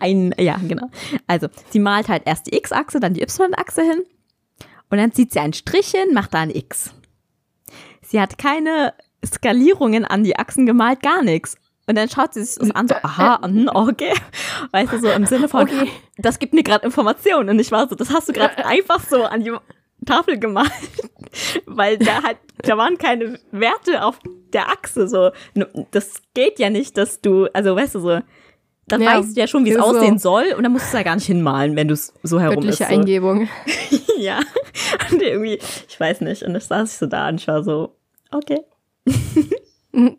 [SPEAKER 1] ein, ja, genau. Also, sie malt halt erst die X-Achse, dann die Y-Achse hin. Und dann zieht sie einen Strich hin, macht da ein X. Sie hat keine Skalierungen an die Achsen gemalt, gar nichts. Und dann schaut sie sich das an, so, aha, hm, okay. Weißt du, so im Sinne von, okay. das gibt mir gerade Informationen. Und ich war so, das hast du gerade einfach so an die Tafel gemalt. Weil da halt, da waren keine Werte auf der Achse, so. Das geht ja nicht, dass du, also weißt du, so, dann ja, weißt du ja schon, wie es aussehen so. soll und dann musst du es ja gar nicht hinmalen, wenn du es so herum
[SPEAKER 2] Göttliche
[SPEAKER 1] ist. So.
[SPEAKER 2] Eingebung.
[SPEAKER 1] ja. Und irgendwie, ich weiß nicht. Und dann saß ich so da und ich war so, okay.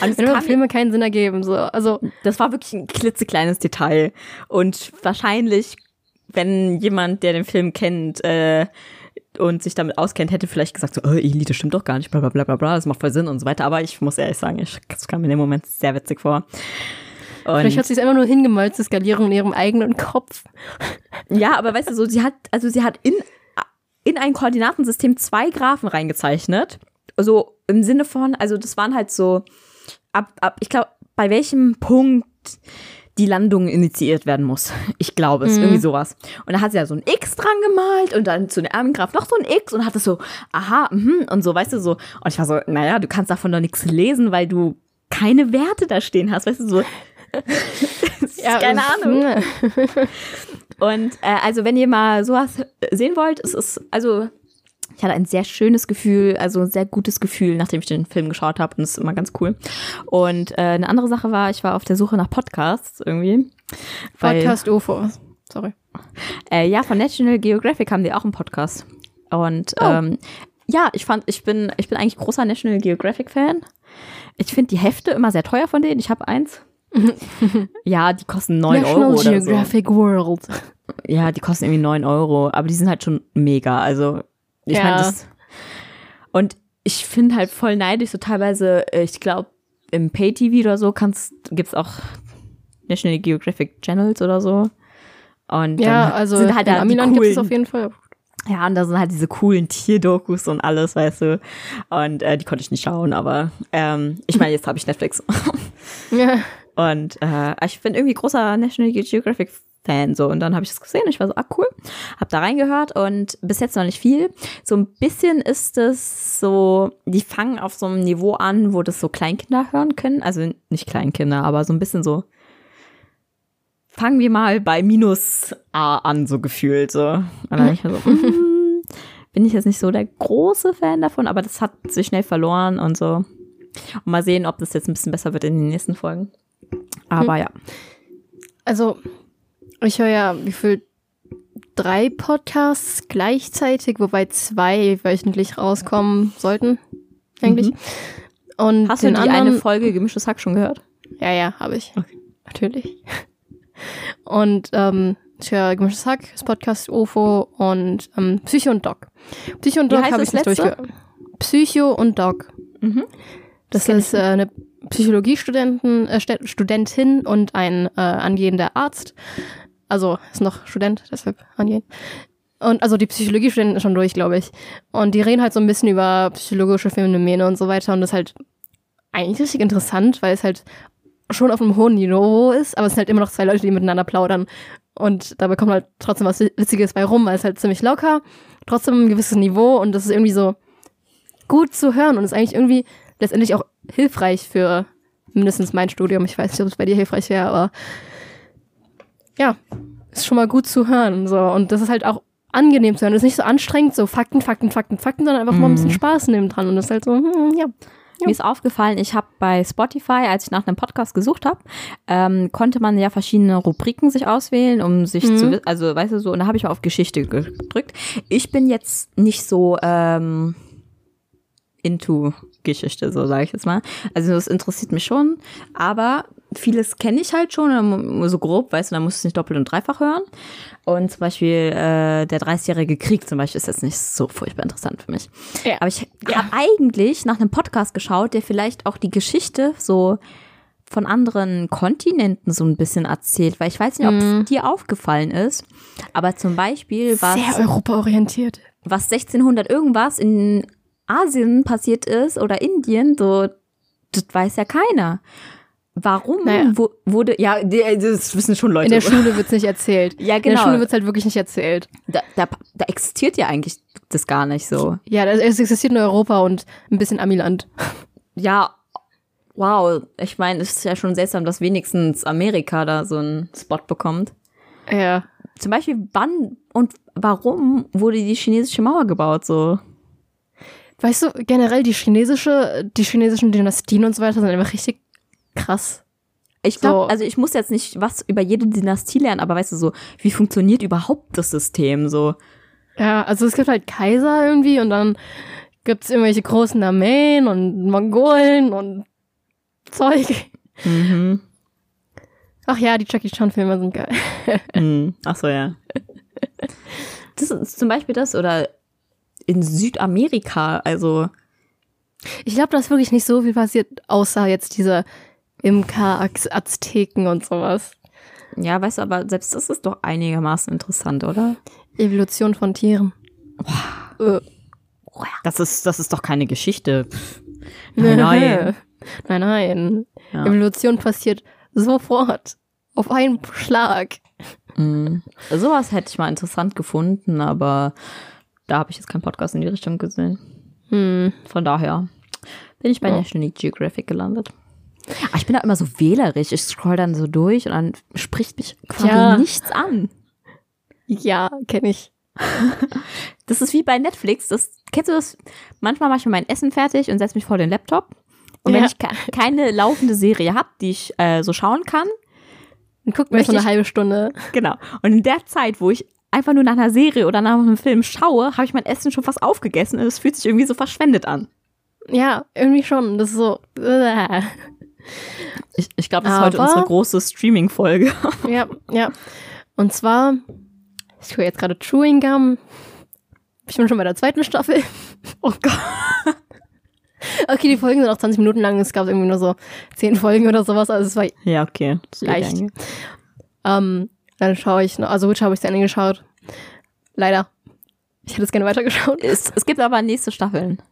[SPEAKER 2] Wenn Filme keinen Sinn ergeben, so. Also,
[SPEAKER 1] das war wirklich ein klitzekleines Detail. Und wahrscheinlich, wenn jemand, der den Film kennt, äh, und sich damit auskennt, hätte vielleicht gesagt so, oh, Eli, das stimmt doch gar nicht, bla bla bla bla bla, das macht voll Sinn und so weiter. Aber ich muss ehrlich sagen, ich, das kam mir in dem Moment sehr witzig vor.
[SPEAKER 2] Und Vielleicht hat sie es einfach nur hingemalt zur Skalierung in ihrem eigenen Kopf.
[SPEAKER 1] Ja, aber weißt du, so, sie hat, also sie hat in, in ein Koordinatensystem zwei Graphen reingezeichnet. So im Sinne von, also das waren halt so, ab, ab ich glaube, bei welchem Punkt die Landung initiiert werden muss. Ich glaube es,
[SPEAKER 2] Mhm.
[SPEAKER 1] irgendwie sowas. Und da hat sie ja so ein X dran gemalt und dann zu den Armengraf noch so ein X und hat es so, aha, mhm, und so, weißt du, so. Und ich war so, naja, du kannst davon doch nichts lesen, weil du keine Werte da stehen hast, weißt du, so. keine Ahnung. Und äh, also, wenn ihr mal sowas sehen wollt, es ist, also, ich hatte ein sehr schönes Gefühl, also ein sehr gutes Gefühl, nachdem ich den Film geschaut habe. Und das ist immer ganz cool. Und äh, eine andere Sache war, ich war auf der Suche nach Podcasts irgendwie.
[SPEAKER 2] Podcast UFO. Sorry.
[SPEAKER 1] Äh, ja, von National Geographic haben die auch einen Podcast. Und
[SPEAKER 2] Oh.
[SPEAKER 1] ähm, ja, ich fand, ich bin, ich bin eigentlich großer National Geographic-Fan. Ich finde die Hefte immer sehr teuer von denen. Ich habe eins. Ja, die kosten 9
[SPEAKER 2] National
[SPEAKER 1] Euro. So.
[SPEAKER 2] Geographic World.
[SPEAKER 1] Ja, die kosten irgendwie 9 Euro, aber die sind halt schon mega. Also, ich
[SPEAKER 2] Ja.
[SPEAKER 1] meine, das. Und ich finde halt voll neidisch, so teilweise, äh, ich glaube, im Pay-TV oder so kannst, gibt's auch National Geographic Channels oder so. Und
[SPEAKER 2] Ja, also
[SPEAKER 1] sind halt
[SPEAKER 2] in Amiland gibt es auf jeden Fall.
[SPEAKER 1] ja, und da sind halt diese coolen Tierdokus und alles, weißt du. Und äh, die konnte ich nicht schauen, aber ähm, ich meine, jetzt habe ich Netflix.
[SPEAKER 2] Ja.
[SPEAKER 1] Und äh, ich bin irgendwie großer National Geographic Fan so und dann habe ich das gesehen und ich war so, ah cool, habe da reingehört und bis jetzt noch nicht viel. So ein bisschen ist es so, die fangen auf so einem Niveau an, wo das so Kleinkinder hören können, also nicht Kleinkinder, aber so ein bisschen so fangen wir mal bei minus A an, so gefühlt so. Und dann ich so, mm, bin ich jetzt nicht so der große Fan davon, aber das hat sich schnell verloren und so. Und mal sehen, ob das jetzt ein bisschen besser wird in den nächsten Folgen. Aber ja.
[SPEAKER 2] Also, ich höre ja, wie viel? Drei Podcasts gleichzeitig, wobei zwei wöchentlich rauskommen sollten, eigentlich. Und
[SPEAKER 1] Hast du die
[SPEAKER 2] anderen,
[SPEAKER 1] eine Folge Gemischtes Hack schon gehört?
[SPEAKER 2] Ja, ja, habe ich.
[SPEAKER 1] Okay.
[SPEAKER 2] Natürlich. Und ähm, ich höre Gemischtes Hack, das Podcast UFO und ähm, Psycho und Doc. Psycho und Doc habe ich nicht durchgehört. Psycho und Doc.
[SPEAKER 1] Mhm.
[SPEAKER 2] Das, ist äh, eine Psychologiestudenten, äh, St- Studentin und ein äh, angehender Arzt. Also ist noch Student, deshalb angehend. Und also die Psychologiestudenten ist schon durch, glaube ich. Und die reden halt so ein bisschen über psychologische Phänomene und so weiter. Und das ist halt eigentlich richtig interessant, weil es halt schon auf einem hohen Niveau ist, aber es sind halt immer noch zwei Leute, die miteinander plaudern. Und dabei kommt halt trotzdem was Witziges bei rum, weil es halt ziemlich locker, trotzdem ein gewisses Niveau und das ist irgendwie so gut zu hören und ist eigentlich irgendwie letztendlich auch hilfreich für mindestens mein Studium. Ich weiß nicht, ob es bei dir hilfreich wäre, aber ja, ist schon mal gut zu hören. So. Und das ist halt auch angenehm zu hören. Das ist nicht so anstrengend, so Fakten, Fakten, Fakten, Fakten, sondern einfach mal ein bisschen Spaß nehmen dran. Und das ist halt so, hm, ja.
[SPEAKER 1] Mir ist aufgefallen, ich habe bei Spotify, als ich nach einem Podcast gesucht habe, ähm, konnte man ja verschiedene Rubriken sich auswählen, um sich
[SPEAKER 2] Mhm.
[SPEAKER 1] zu, also weißt du so, und da habe ich mal auf Geschichte gedrückt. Ich bin jetzt nicht so ähm, into Geschichte, so sage ich jetzt mal. Also das interessiert mich schon, aber vieles kenne ich halt schon, so grob, weißt du, da musst du es nicht doppelt und dreifach hören. Und zum Beispiel äh, der 30-jährige Krieg zum Beispiel ist jetzt nicht so furchtbar interessant für mich.
[SPEAKER 2] Ja.
[SPEAKER 1] Aber ich habe eigentlich nach einem Podcast geschaut, der vielleicht auch die Geschichte so von anderen Kontinenten so ein bisschen erzählt, weil ich weiß nicht, ob es dir aufgefallen ist, aber zum Beispiel was,
[SPEAKER 2] Sehr europaorientiert.
[SPEAKER 1] was 1600 irgendwas in Asien passiert ist oder Indien, so, das weiß ja keiner. Warum
[SPEAKER 2] Naja.
[SPEAKER 1] wo, wurde, ja, das wissen schon Leute.
[SPEAKER 2] In der Schule wird's nicht erzählt.
[SPEAKER 1] Ja,
[SPEAKER 2] In der
[SPEAKER 1] genau.
[SPEAKER 2] Schule wird's halt wirklich nicht erzählt.
[SPEAKER 1] da, da, da existiert ja eigentlich das gar nicht so.
[SPEAKER 2] Ja, das, es existiert nur Europa und ein bisschen Amiland.
[SPEAKER 1] Ja, wow. Ich meine, es ist ja schon seltsam, dass wenigstens Amerika da so einen Spot bekommt.
[SPEAKER 2] Ja.
[SPEAKER 1] Zum Beispiel, wann und warum wurde die chinesische Mauer gebaut? So.
[SPEAKER 2] Weißt du, generell die chinesische, die chinesischen Dynastien und so weiter sind einfach richtig krass.
[SPEAKER 1] Ich glaube,
[SPEAKER 2] So.
[SPEAKER 1] also ich muss jetzt nicht was über jede Dynastie lernen, aber weißt du so, wie funktioniert überhaupt das System so?
[SPEAKER 2] Ja, also es gibt halt Kaiser irgendwie und dann gibt's irgendwelche großen Armeen und Mongolen und Zeug.
[SPEAKER 1] Mhm.
[SPEAKER 2] Ach ja, die Jackie Chan Filme sind geil.
[SPEAKER 1] Mhm. Ach so, ja. Das ist zum Beispiel das oder in Südamerika, also
[SPEAKER 2] Ich glaube, da ist wirklich nicht so viel passiert, außer jetzt diese Imker, Az- Azteken und sowas.
[SPEAKER 1] ja, weißt du, aber selbst das ist doch einigermaßen interessant, oder?
[SPEAKER 2] Evolution von Tieren. Äh,
[SPEAKER 1] Das ist, das ist doch keine Geschichte. Nein, nein.
[SPEAKER 2] nein, nein.
[SPEAKER 1] Ja.
[SPEAKER 2] Evolution passiert sofort. Auf einen Schlag.
[SPEAKER 1] Mhm. Sowas hätte ich mal interessant gefunden, aber da habe ich jetzt keinen Podcast in die Richtung gesehen.
[SPEAKER 2] Hm.
[SPEAKER 1] Von daher bin ich bei
[SPEAKER 2] Ja.
[SPEAKER 1] National Geographic gelandet. Aber ich bin da immer so wählerisch. Ich scroll dann so durch und dann spricht mich quasi
[SPEAKER 2] Ja.
[SPEAKER 1] nichts an.
[SPEAKER 2] Ja, kenne ich.
[SPEAKER 1] Das ist wie bei Netflix. Das, kennst du das? Manchmal mache ich mir mein Essen fertig und setze mich vor den Laptop. Und wenn
[SPEAKER 2] Ja.
[SPEAKER 1] ich ke keine laufende Serie habe, die ich äh, so schauen kann,
[SPEAKER 2] Dann guckt
[SPEAKER 1] Möchte
[SPEAKER 2] so eine
[SPEAKER 1] ich-
[SPEAKER 2] halbe Stunde.
[SPEAKER 1] genau. Und in der Zeit, wo ich einfach nur nach einer Serie oder nach einem Film schaue, habe ich mein Essen schon fast aufgegessen und es fühlt sich irgendwie so verschwendet an.
[SPEAKER 2] Ja, irgendwie schon. Das ist so. Äh.
[SPEAKER 1] Ich, ich glaube, das ist heute unsere große Streaming-Folge.
[SPEAKER 2] Ja, ja. Und zwar, ich höre jetzt gerade Chewing Gum. Ich bin schon bei der zweiten Staffel.
[SPEAKER 1] Oh Gott.
[SPEAKER 2] Okay, die Folgen sind auch 20 Minuten lang. Es gab irgendwie nur so 10 Folgen oder sowas. Also es war
[SPEAKER 1] Ja, okay. Geht
[SPEAKER 2] Leicht. Ähm, dann schaue ich noch, also Witcher habe ich zu Ende geschaut. Leider. Ich hätte es gerne weitergeschaut.
[SPEAKER 1] Es, es gibt aber nächste Staffeln.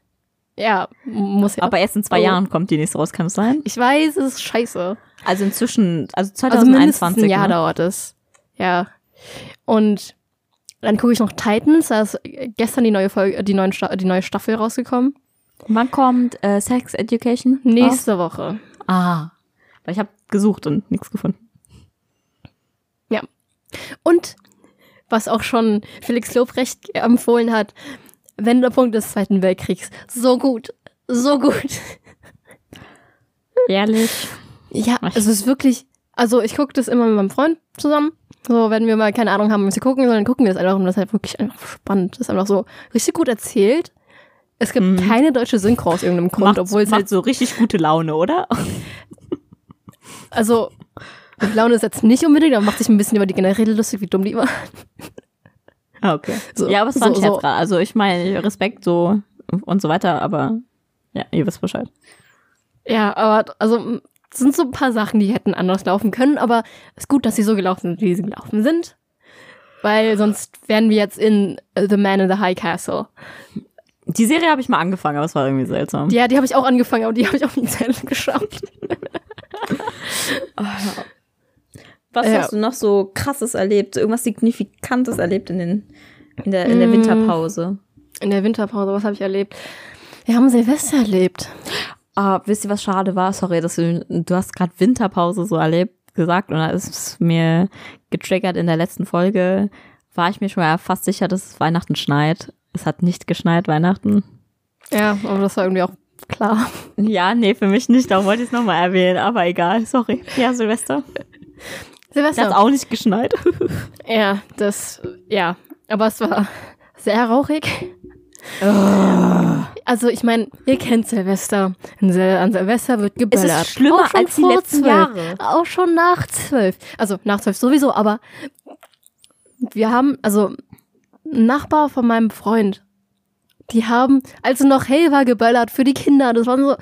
[SPEAKER 2] Ja, muss ja.
[SPEAKER 1] Aber erst in zwei
[SPEAKER 2] Oh.
[SPEAKER 1] Jahren kommt die nächste raus, kann es sein?
[SPEAKER 2] ich weiß, es ist scheiße.
[SPEAKER 1] Also inzwischen, also
[SPEAKER 2] Also mindestens
[SPEAKER 1] 2021.
[SPEAKER 2] ein Jahr
[SPEAKER 1] ne?
[SPEAKER 2] dauert es. Ja. Und dann gucke ich noch Titans. Da ist gestern die neue Folge, die, neuen die neue Staffel rausgekommen.
[SPEAKER 1] Wann kommt äh, Sex Education? raus?
[SPEAKER 2] Nächste Woche.
[SPEAKER 1] Ah. Weil ich habe gesucht und nichts gefunden.
[SPEAKER 2] Und was auch schon Felix Lobrecht empfohlen hat, Wendepunkt des Zweiten Weltkriegs. So gut. So gut.
[SPEAKER 1] Ehrlich.
[SPEAKER 2] Ja,
[SPEAKER 1] Ach.
[SPEAKER 2] es ist wirklich, also ich gucke das immer mit meinem Freund zusammen. So, wenn wir mal keine Ahnung haben, was wir gucken, sondern gucken wir das einfach und das ist halt wirklich einfach spannend. Das ist einfach so richtig gut erzählt. Es gibt
[SPEAKER 1] Mhm.
[SPEAKER 2] keine deutsche Synchro aus irgendeinem Grund, obwohl es halt,
[SPEAKER 1] so richtig gute Laune, oder?
[SPEAKER 2] also, die Laune ist jetzt nicht unbedingt, aber macht sich ein bisschen über die Generäle lustig, wie dumm die war.
[SPEAKER 1] Ah, okay.
[SPEAKER 2] So,
[SPEAKER 1] ja, aber es war ein
[SPEAKER 2] so-
[SPEAKER 1] Scherz
[SPEAKER 2] so.
[SPEAKER 1] gerade. Also ich meine, Respekt so und so weiter, aber ja, ihr wisst Bescheid.
[SPEAKER 2] Ja, aber, also, es sind so ein paar Sachen, die hätten anders laufen können, aber es ist gut, dass sie so gelaufen sind, wie sie gelaufen sind. Weil sonst wären wir jetzt in The Man in the High Castle.
[SPEAKER 1] Die Serie habe ich mal angefangen, aber es war irgendwie seltsam.
[SPEAKER 2] Ja, die habe ich auch angefangen, aber die habe ich auch nie zu Ende geschaut.
[SPEAKER 1] Was
[SPEAKER 2] Ja.
[SPEAKER 1] hast du noch so krasses erlebt? Irgendwas Signifikantes erlebt in, den, in, der, in der
[SPEAKER 2] Mm.
[SPEAKER 1] Winterpause?
[SPEAKER 2] In der Winterpause, was habe ich erlebt? Wir haben Silvester erlebt.
[SPEAKER 1] Ah, wisst ihr, was schade war? Sorry, dass du, du hast gerade Winterpause so erlebt gesagt und da ist es mir getriggert in der letzten Folge. War ich mir schon mal fast sicher, dass es Weihnachten schneit. Es hat nicht geschneit Weihnachten.
[SPEAKER 2] Ja, aber das war irgendwie auch klar.
[SPEAKER 1] Ja, nee, für mich nicht. Darum wollte ich es nochmal erwähnen. Aber egal, sorry. Ja, Silvester.
[SPEAKER 2] Silvester.
[SPEAKER 1] auch nicht geschneit.
[SPEAKER 2] Ja, das, ja. Aber es war sehr rauchig. Also ich meine, ihr kennt Silvester. An Sil- An Silvester wird
[SPEAKER 1] Es
[SPEAKER 2] geböllert.
[SPEAKER 1] ist schlimmer als die
[SPEAKER 2] vor
[SPEAKER 1] letzten
[SPEAKER 2] zwölf.
[SPEAKER 1] Jahre.
[SPEAKER 2] Auch schon nach zwölf. Also nach zwölf sowieso, aber wir haben, also ein Nachbar von meinem Freund, die haben, als es noch hell war, geböllert für die Kinder. Das war so,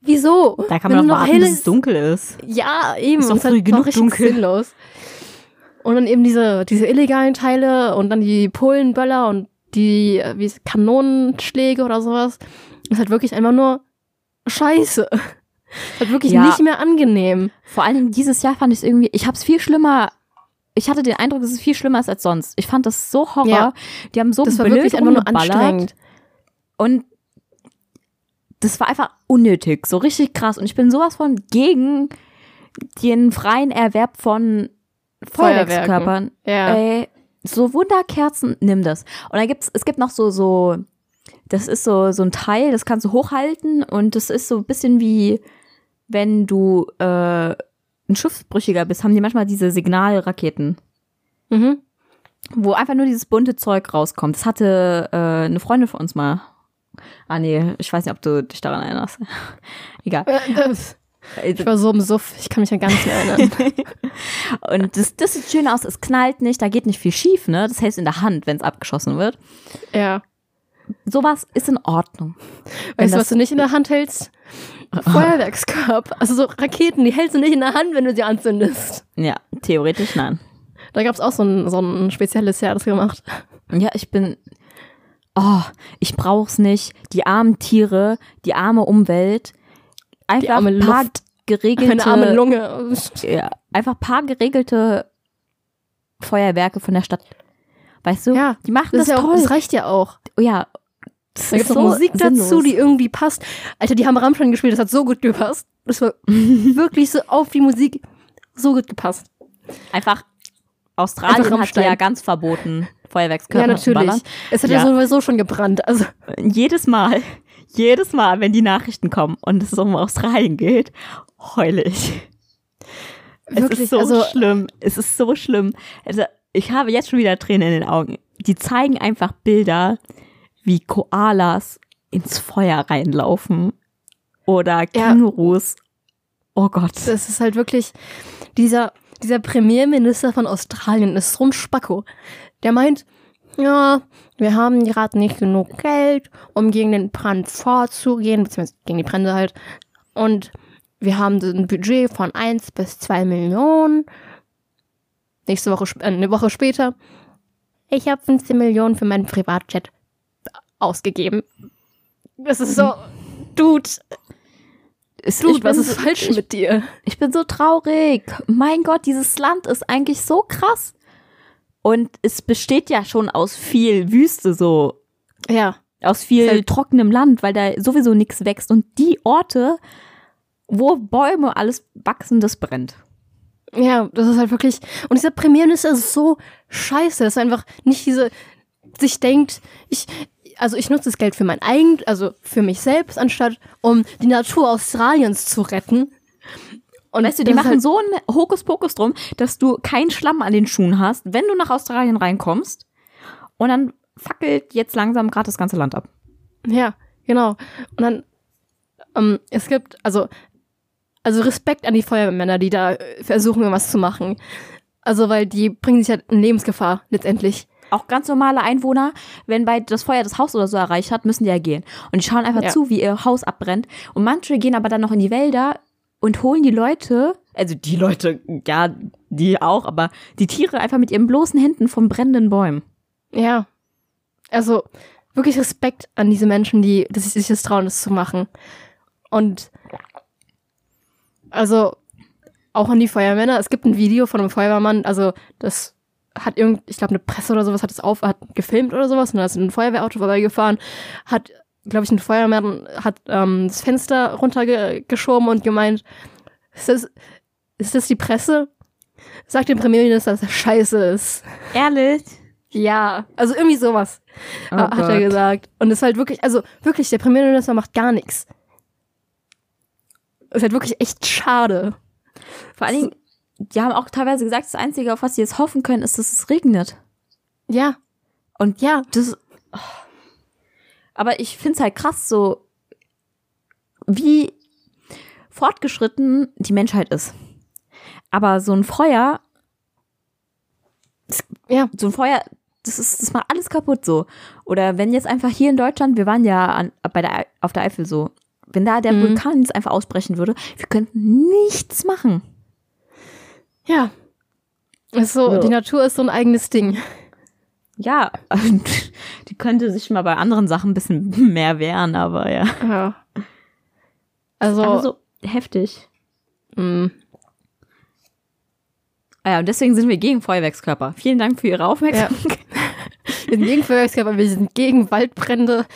[SPEAKER 2] wieso?
[SPEAKER 1] Da kann
[SPEAKER 2] Wenn
[SPEAKER 1] man doch
[SPEAKER 2] noch
[SPEAKER 1] warten,
[SPEAKER 2] hell
[SPEAKER 1] bis es
[SPEAKER 2] ist-
[SPEAKER 1] dunkel ist.
[SPEAKER 2] Ja, eben.
[SPEAKER 1] Ist doch früh
[SPEAKER 2] war
[SPEAKER 1] genug
[SPEAKER 2] richtig
[SPEAKER 1] dunkel.
[SPEAKER 2] sinnlos. Und dann eben diese, diese illegalen Teile und dann die Polenböller und die äh, wie Kanonenschläge oder sowas. Ist halt wirklich einfach nur scheiße. Halt wirklich
[SPEAKER 1] Ja.
[SPEAKER 2] nicht mehr angenehm.
[SPEAKER 1] Vor Dingen dieses Jahr fand ich es irgendwie, ich habe es viel schlimmer, ich hatte den Eindruck, dass es viel schlimmer ist als sonst. Ich fand das so Horror.
[SPEAKER 2] Ja.
[SPEAKER 1] Die haben so
[SPEAKER 2] Das war
[SPEAKER 1] blöd
[SPEAKER 2] wirklich einfach nur anstrengend.
[SPEAKER 1] Und das war einfach unnötig, so richtig krass. Und ich bin sowas von gegen den freien Erwerb von Feuerwerkskörpern.
[SPEAKER 2] Ja.
[SPEAKER 1] Ey, so Wunderkerzen, nimm das. Und dann gibt's, es gibt noch so, so, das ist so, so ein Teil, das kannst du hochhalten und das ist so ein bisschen wie, wenn du äh, ein Schiffsbrüchiger bist, haben die manchmal diese Signalraketen
[SPEAKER 2] Mhm.
[SPEAKER 1] wo einfach nur dieses bunte Zeug rauskommt. Das hatte äh, eine Freundin von uns mal. Ah nee, ich weiß nicht, ob du dich daran erinnerst. Egal.
[SPEAKER 2] Äh, das- Ich war so im Suff, ich kann mich ja gar nicht mehr erinnern.
[SPEAKER 1] Und das, das sieht schön aus, es knallt nicht, da geht nicht viel schief, ne? Das hältst du in der Hand, wenn es abgeschossen wird.
[SPEAKER 2] ja.
[SPEAKER 1] Sowas ist in Ordnung.
[SPEAKER 2] Weißt du, was du nicht in der Hand hältst? Feuerwerkskörper. Also so Raketen, die hältst du nicht in der Hand, wenn du sie anzündest.
[SPEAKER 1] Ja, theoretisch nein.
[SPEAKER 2] Da gab es auch so ein, so ein spezielles Jahr, das gemacht.
[SPEAKER 1] Ja, ich bin. Oh, ich brauch's nicht. Die armen Tiere, die arme Umwelt. Einfach
[SPEAKER 2] arme
[SPEAKER 1] ein paar
[SPEAKER 2] Luft.
[SPEAKER 1] geregelte.
[SPEAKER 2] Meine arme Lunge.
[SPEAKER 1] Ja, einfach paar geregelte Feuerwerke von der Stadt. Weißt du?
[SPEAKER 2] Ja,
[SPEAKER 1] die machen
[SPEAKER 2] Das,
[SPEAKER 1] das,
[SPEAKER 2] ja auch,
[SPEAKER 1] toll.
[SPEAKER 2] das reicht ja auch.
[SPEAKER 1] ja. Das
[SPEAKER 2] Da
[SPEAKER 1] ist
[SPEAKER 2] gibt noch Musik
[SPEAKER 1] sinnlos.
[SPEAKER 2] dazu, die irgendwie passt. Alter, die haben Rammstein gespielt, das hat so gut gepasst. Das war wirklich so auf die Musik so gut gepasst.
[SPEAKER 1] Einfach Australien
[SPEAKER 2] Einfach
[SPEAKER 1] hat ja ganz verboten, Feuerwerkskörper
[SPEAKER 2] ja, natürlich. Es hat ja.
[SPEAKER 1] Ja.
[SPEAKER 2] sowieso schon gebrannt. Also,
[SPEAKER 1] Jedes Mal, jedes Mal, wenn die Nachrichten kommen und es um Australien geht, heule ich. Es
[SPEAKER 2] Wirklich,
[SPEAKER 1] ist so
[SPEAKER 2] also-
[SPEAKER 1] schlimm. Es ist so schlimm. Also, ich habe jetzt schon wieder Tränen in den Augen. Die zeigen einfach Bilder, wie Koalas ins Feuer reinlaufen. Oder Kängurus. Oh Gott.
[SPEAKER 2] das ist halt wirklich dieser, dieser Premierminister von Australien ist so ein Spacko. Der meint, ja, wir haben gerade nicht genug Geld, um gegen den Brand vorzugehen, beziehungsweise gegen die Brände halt. Und wir haben ein Budget von 1 bis 2 Millionen. Nächste Woche, äh, eine Woche später. Ich habe 15 Millionen für meinen Privatjet ausgegeben. Das ist so, Dude,
[SPEAKER 1] Es-
[SPEAKER 2] Dude,
[SPEAKER 1] ich
[SPEAKER 2] was ist
[SPEAKER 1] so-
[SPEAKER 2] falsch
[SPEAKER 1] ich,
[SPEAKER 2] mit dir?
[SPEAKER 1] Ich bin so traurig. Mein Gott, dieses Land ist eigentlich so krass. Und es besteht ja schon aus viel Wüste so.
[SPEAKER 2] Ja.
[SPEAKER 1] Aus viel
[SPEAKER 2] Ist halt-
[SPEAKER 1] trockenem Land, weil da sowieso nichts wächst. Und die Orte, wo Bäume alles wachsen, das brennt.
[SPEAKER 2] Ja, das ist halt wirklich. Und dieser Premierminister ist so scheiße, dass er einfach nicht diese sich denkt, ich, also ich nutze das Geld für mein eigen, also für mich selbst, anstatt um die Natur Australiens zu retten. Und
[SPEAKER 1] Weißt du, die machen
[SPEAKER 2] halt,
[SPEAKER 1] so einen Hokuspokus drum, dass du keinen Schlamm an den Schuhen hast, wenn du nach Australien reinkommst. Und dann fackelt jetzt langsam gerade das ganze Land ab.
[SPEAKER 2] Ja, genau. Und dann, ähm, es gibt, also, also Respekt an die Feuerwehrmänner, die da äh, versuchen, irgendwas zu machen. Also, weil die bringen sich halt in Lebensgefahr, letztendlich.
[SPEAKER 1] Auch ganz normale Einwohner, wenn bei das Feuer das Haus oder so erreicht hat, müssen die ja gehen. Und die schauen einfach
[SPEAKER 2] Ja.
[SPEAKER 1] zu, wie ihr Haus abbrennt. Und manche gehen aber dann noch in die Wälder und holen die Leute, also die Leute, ja, die auch, aber die Tiere einfach mit ihren bloßen Händen von brennenden Bäumen.
[SPEAKER 2] Ja. Also wirklich Respekt an diese Menschen, die dass sie sich das trauen, das zu machen. Und also auch an die Feuermänner. Es gibt ein Video von einem Feuerwehrmann, also das hat irgend, ich glaube, eine Presse oder sowas hat es auf, hat gefilmt oder sowas und da ist ein Feuerwehrauto vorbeigefahren, hat, glaube ich, ein Feuerwehrmann hat ähm, das Fenster runtergeschoben und gemeint, ist das, ist das die Presse? Sagt dem Premierminister, dass er scheiße ist.
[SPEAKER 1] Ehrlich?
[SPEAKER 2] Ja, also irgendwie sowas
[SPEAKER 1] Oh
[SPEAKER 2] ha- hat er
[SPEAKER 1] Gott.
[SPEAKER 2] gesagt. Und es ist halt wirklich, also wirklich, der Premierminister macht gar nichts. Ist halt wirklich echt schade.
[SPEAKER 1] Vor allen Dingen, die haben auch teilweise gesagt, das Einzige, auf was sie jetzt hoffen können, ist, dass es regnet.
[SPEAKER 2] Ja,
[SPEAKER 1] Und
[SPEAKER 2] ja,
[SPEAKER 1] das. oh. Aber ich finde es halt krass, so wie fortgeschritten die Menschheit ist. Aber so ein Feuer,
[SPEAKER 2] ja,
[SPEAKER 1] so ein Feuer, das ist, das macht alles kaputt so. Oder wenn jetzt einfach hier in Deutschland, wir waren ja an, bei der, auf der Eifel so, wenn da der
[SPEAKER 2] Mhm.
[SPEAKER 1] Vulkan jetzt einfach ausbrechen würde, wir könnten nichts machen.
[SPEAKER 2] Ja. Ist so,
[SPEAKER 1] Ja.
[SPEAKER 2] die Natur ist so ein eigenes Ding.
[SPEAKER 1] Ja, die könnte sich mal bei anderen Sachen ein bisschen mehr wehren, aber ja.
[SPEAKER 2] Ja. Also,
[SPEAKER 1] Aber so heftig.
[SPEAKER 2] mh,
[SPEAKER 1] Ah ja, und deswegen sind wir gegen Feuerwerkskörper. Vielen Dank für Ihre Aufmerksamkeit.
[SPEAKER 2] wir sind gegen Feuerwerkskörper, wir sind gegen Waldbrände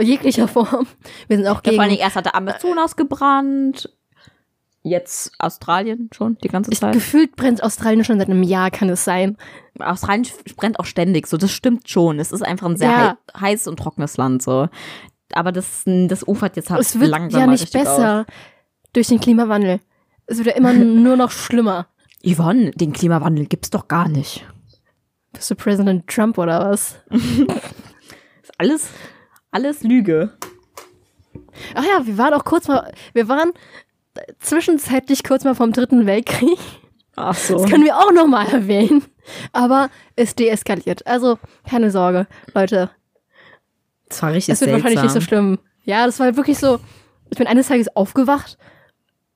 [SPEAKER 2] jeglicher Form. Wir sind auch
[SPEAKER 1] Ja,
[SPEAKER 2] gegen.
[SPEAKER 1] vor allen Dingen erst hat der Amazonas gebrannt, jetzt Australien schon die ganze
[SPEAKER 2] ich,
[SPEAKER 1] Zeit.
[SPEAKER 2] gefühlt brennt Australien schon seit einem Jahr, kann es sein.
[SPEAKER 1] Australien brennt auch ständig, so das stimmt schon. Es ist einfach ein sehr
[SPEAKER 2] Ja.
[SPEAKER 1] hei heiß und trockenes Land so. Aber das, das ufert jetzt halt
[SPEAKER 2] es wird
[SPEAKER 1] langsam
[SPEAKER 2] ja nicht besser durch den Klimawandel. Es wird ja immer nur noch schlimmer.
[SPEAKER 1] Yvonne, den Klimawandel gibt's doch gar nicht.
[SPEAKER 2] Bist du Präsident Trump oder was?
[SPEAKER 1] Ist alles, alles Lüge.
[SPEAKER 2] Ach ja, wir waren auch kurz mal, wir waren zwischenzeitlich kurz mal vom Dritten Weltkrieg.
[SPEAKER 1] Ach so.
[SPEAKER 2] Das können wir auch noch mal erwähnen. Aber es deeskaliert. Also keine Sorge, Leute.
[SPEAKER 1] Das war richtig
[SPEAKER 2] Es wird wahrscheinlich nicht so schlimm. Ja, das war wirklich so. Ich bin eines Tages aufgewacht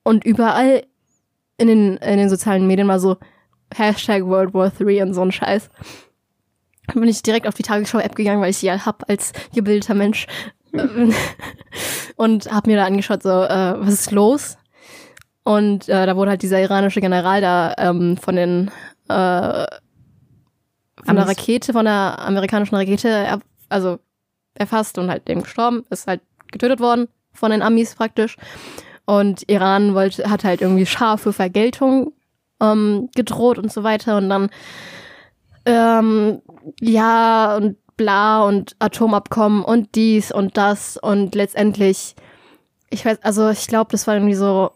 [SPEAKER 2] und überall in den, in den sozialen Medien war so Hashtag World War III und so ein Scheiß. Dann bin ich direkt auf die Tagesschau-App gegangen, weil ich die ja hab als gebildeter Mensch. und hab mir da angeschaut, so, äh, was ist los? Und äh, da wurde halt dieser iranische General da ähm, von den äh, von der. Rakete, von der amerikanischen Rakete, er, also erfasst und halt eben gestorben, ist halt getötet worden von den Amis praktisch. Und Iran wollte, hat halt irgendwie scharfe Vergeltung ähm, gedroht und so weiter. Und dann ähm, ja und bla und Atomabkommen und dies und das und letztendlich, ich weiß, also ich glaube, das war irgendwie so,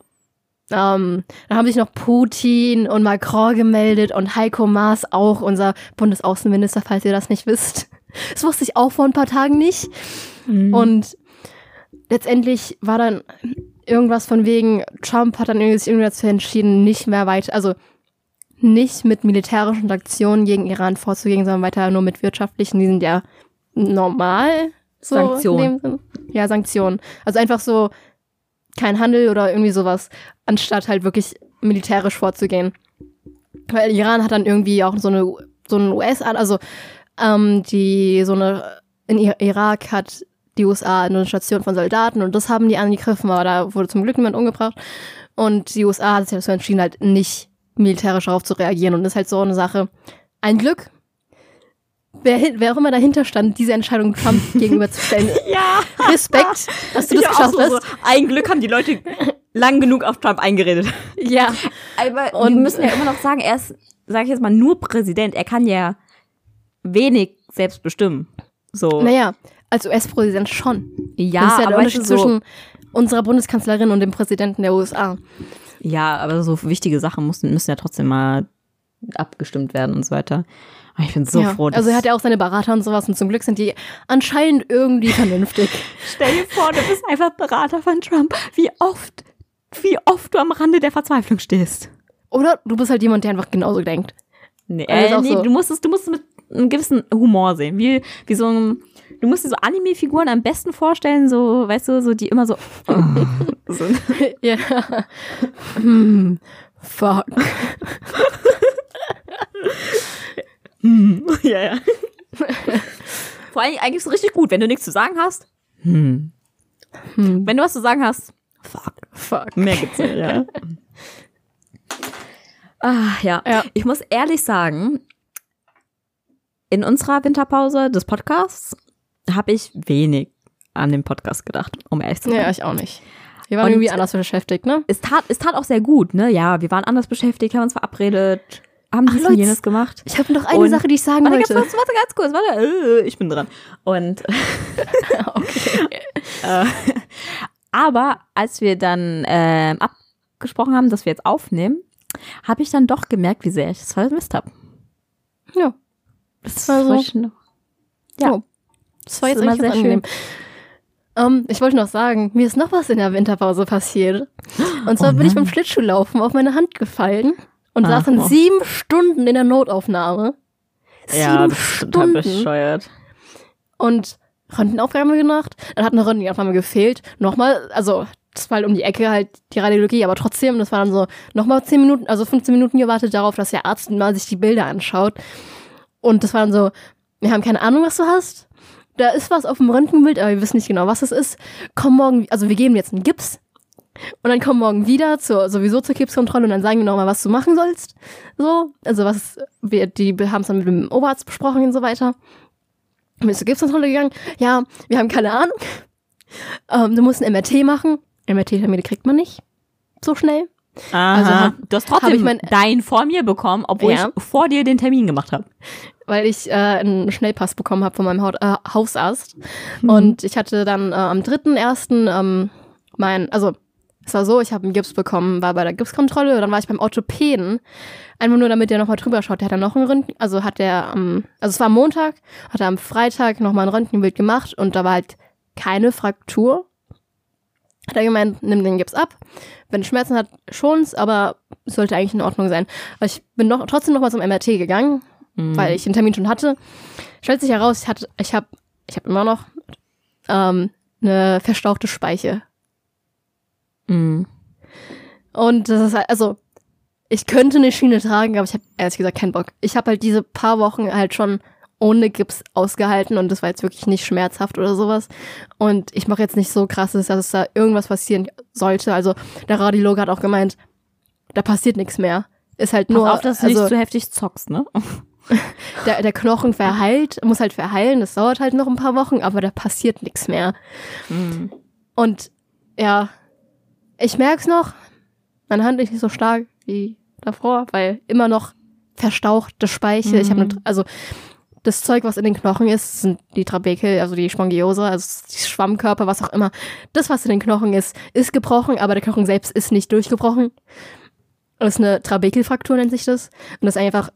[SPEAKER 2] ähm, da haben sich noch Putin und Macron gemeldet und Heiko Maas auch, unser Bundesaußenminister, falls ihr das nicht wisst. Das wusste ich auch vor ein paar Tagen nicht.
[SPEAKER 1] Mhm.
[SPEAKER 2] Und letztendlich war dann irgendwas von wegen, Trump hat dann irgendwie sich irgendwie dazu entschieden, nicht mehr weiter, also nicht mit militärischen Aktionen gegen Iran vorzugehen, sondern weiter nur mit wirtschaftlichen, die sind ja normal. So
[SPEAKER 1] Sanktionen.
[SPEAKER 2] Ja, Sanktionen. Also einfach so kein Handel oder irgendwie sowas, anstatt halt wirklich militärisch vorzugehen. Weil Iran hat dann irgendwie auch so eine so ein US, also ähm, die so eine in Irak hat die USA eine Station von Soldaten und das haben die angegriffen, aber da wurde zum Glück niemand umgebracht. Und die USA hat sich dazu entschieden, halt nicht militärisch darauf zu reagieren. Und das ist halt so eine Sache. Ein Glück, wer, wer auch immer dahinter stand, diese Entscheidung Trump gegenüberzustellen.
[SPEAKER 1] ja.
[SPEAKER 2] Respekt, dass du das
[SPEAKER 1] Ich
[SPEAKER 2] geschafft hast.
[SPEAKER 1] so. Ein Glück haben die Leute lang genug auf Trump eingeredet.
[SPEAKER 2] Ja.
[SPEAKER 1] Aber
[SPEAKER 2] Und-
[SPEAKER 1] wir müssen ja immer noch sagen, er ist, sag ich jetzt mal, nur Präsident. Er kann ja wenig selbst bestimmen. So.
[SPEAKER 2] Naja, als US-Präsident schon.
[SPEAKER 1] ja,
[SPEAKER 2] das ist ja der Unterschied
[SPEAKER 1] so,
[SPEAKER 2] zwischen unserer Bundeskanzlerin und dem Präsidenten der USA.
[SPEAKER 1] ja, aber so wichtige Sachen müssen, müssen ja trotzdem mal abgestimmt werden und so weiter. Aber ich bin so
[SPEAKER 2] ja.
[SPEAKER 1] froh, dass
[SPEAKER 2] Also er hat ja auch seine Berater und sowas und zum Glück sind die anscheinend irgendwie vernünftig.
[SPEAKER 1] Stell dir vor, du bist einfach Berater von Trump. Wie oft, wie oft du am Rande der Verzweiflung stehst.
[SPEAKER 2] Oder du bist halt jemand, der einfach genauso denkt.
[SPEAKER 1] Nee, äh, nee
[SPEAKER 2] so.
[SPEAKER 1] du musst es, du musst es mit einem gewissen Humor sehen. Wie, wie so ein, du musst dir so Anime-Figuren am besten vorstellen, so, weißt du, so die immer so, so
[SPEAKER 2] ja. Hm. Fuck.
[SPEAKER 1] Hm, ja, ja. Vor allem eigentlich so richtig gut, wenn du nichts zu sagen hast. Hm.
[SPEAKER 2] Hm.
[SPEAKER 1] Wenn du was zu sagen hast, fuck.
[SPEAKER 2] Fuck.
[SPEAKER 1] Mehr gibt's nicht, ja. Ah, ja.
[SPEAKER 2] Ja.
[SPEAKER 1] Ich muss ehrlich sagen, in unserer Winterpause des Podcasts habe ich wenig an den Podcast gedacht, um ehrlich zu sein.
[SPEAKER 2] Ja, ich auch nicht. Wir waren
[SPEAKER 1] Und-
[SPEAKER 2] irgendwie anders beschäftigt, ne?
[SPEAKER 1] Es, tat, es tat auch sehr gut, ne? Ja, wir waren anders beschäftigt, haben uns verabredet, haben dies und jenes gemacht.
[SPEAKER 2] Ich habe noch eine
[SPEAKER 1] Und-
[SPEAKER 2] Sache, die ich sagen
[SPEAKER 1] Warte,
[SPEAKER 2] wollte.
[SPEAKER 1] kurz, warte ganz kurz, warte, äh, ich bin dran. Und. Äh, aber als wir dann ähm, abgesprochen haben, dass wir jetzt aufnehmen, habe ich dann doch gemerkt, wie sehr ich es vermisst habe.
[SPEAKER 2] Ja.
[SPEAKER 1] Das
[SPEAKER 2] war so-
[SPEAKER 1] ich Ja.
[SPEAKER 2] Oh. Das war
[SPEAKER 1] Das
[SPEAKER 2] jetzt
[SPEAKER 1] immer
[SPEAKER 2] echt
[SPEAKER 1] sehr
[SPEAKER 2] ganz angenehm. Ähm, ich wollte noch sagen, mir ist noch was in der Winterpause passiert. Und zwar
[SPEAKER 1] Oh
[SPEAKER 2] bin ich beim Schlittschuhlaufen auf meine Hand gefallen und
[SPEAKER 1] Ah,
[SPEAKER 2] saß dann
[SPEAKER 1] oh.
[SPEAKER 2] sieben Stunden in der Notaufnahme.
[SPEAKER 1] Ja,
[SPEAKER 2] sieben
[SPEAKER 1] das ist total
[SPEAKER 2] Stunden.
[SPEAKER 1] bescheuert.
[SPEAKER 2] Und Röntgenaufnahme gemacht. Dann hat eine Röntgenaufnahme gefehlt. Nochmal, also das war halt um die Ecke halt die Radiologie, aber trotzdem, das war dann so nochmal zehn Minuten, also 15 Minuten gewartet darauf, dass der Arzt mal sich die Bilder anschaut. Und das war dann so, wir haben keine Ahnung, was du hast. Da ist was auf dem Röntgenbild, aber wir wissen nicht genau, was es ist. Komm morgen, also wir geben jetzt einen Gips. Und dann komm morgen wieder zur, sowieso zur Gipskontrolle und dann sagen wir nochmal, was du machen sollst. So, also was, wir, die haben es dann mit dem Oberarzt besprochen und so weiter. Bin ich zur Gipskontrolle gegangen. Ja, wir haben keine Ahnung. Ähm, du musst ein MRT machen. MRT-Termine kriegt man nicht so schnell.
[SPEAKER 1] Aha.
[SPEAKER 2] Also hab-
[SPEAKER 1] du hast trotzdem
[SPEAKER 2] ich mein-
[SPEAKER 1] dein vor mir bekommen, obwohl
[SPEAKER 2] Ja.
[SPEAKER 1] ich vor dir den Termin gemacht habe.
[SPEAKER 2] weil ich äh, einen Schnellpass bekommen habe von meinem Haut, äh, Hausarzt.
[SPEAKER 1] Mhm.
[SPEAKER 2] Und ich hatte dann äh, am 3.1. Ähm, mein, also es war so, ich habe einen Gips bekommen, war bei der Gipskontrolle, dann war ich beim Orthopäden, einfach nur damit der nochmal drüber schaut. Der hat dann noch ein Röntgen, also hat der am, also es war am Montag, hat er am Freitag nochmal ein Röntgenbild gemacht und da war halt keine Fraktur. Hat er gemeint, nimm den Gips ab. Wenn Schmerzen hat, schon's, aber es sollte eigentlich in Ordnung sein. Aber ich bin noch, trotzdem nochmal zum MRT gegangen,
[SPEAKER 1] Mhm.
[SPEAKER 2] weil ich den Termin schon hatte. Stellt sich heraus, ich hatte, ich habe, ich habe immer noch ähm, eine verstauchte Speiche.
[SPEAKER 1] Mhm.
[SPEAKER 2] Und das ist halt, also ich könnte eine Schiene tragen, aber ich habe ehrlich gesagt keinen Bock. Ich habe halt diese paar Wochen halt schon ohne Gips ausgehalten und das war jetzt wirklich nicht schmerzhaft oder sowas. Und ich mache jetzt nicht so krasses, dass es da irgendwas passieren sollte. Also der Radiologe hat auch gemeint, da passiert nichts mehr. Ist halt nur.
[SPEAKER 1] Pass auf, dass du
[SPEAKER 2] also,
[SPEAKER 1] nicht zu heftig zockst, ne?
[SPEAKER 2] der, der Knochen verheilt, muss halt verheilen, das dauert halt noch ein paar Wochen, aber da passiert nichts mehr.
[SPEAKER 1] Mhm.
[SPEAKER 2] Und ja, ich merk's noch, meine Hand ist nicht so stark wie davor, weil immer noch verstauchte Speichel. Ich habe
[SPEAKER 1] Mhm.
[SPEAKER 2] also das Zeug, was in den Knochen ist, sind die Trabekel, also die Spongiose, also die Schwammkörper, was auch immer. Das, was in den Knochen ist, ist gebrochen, aber der Knochen selbst ist nicht durchgebrochen. Das ist eine Trabekelfraktur, nennt sich das. Und das ist einfach,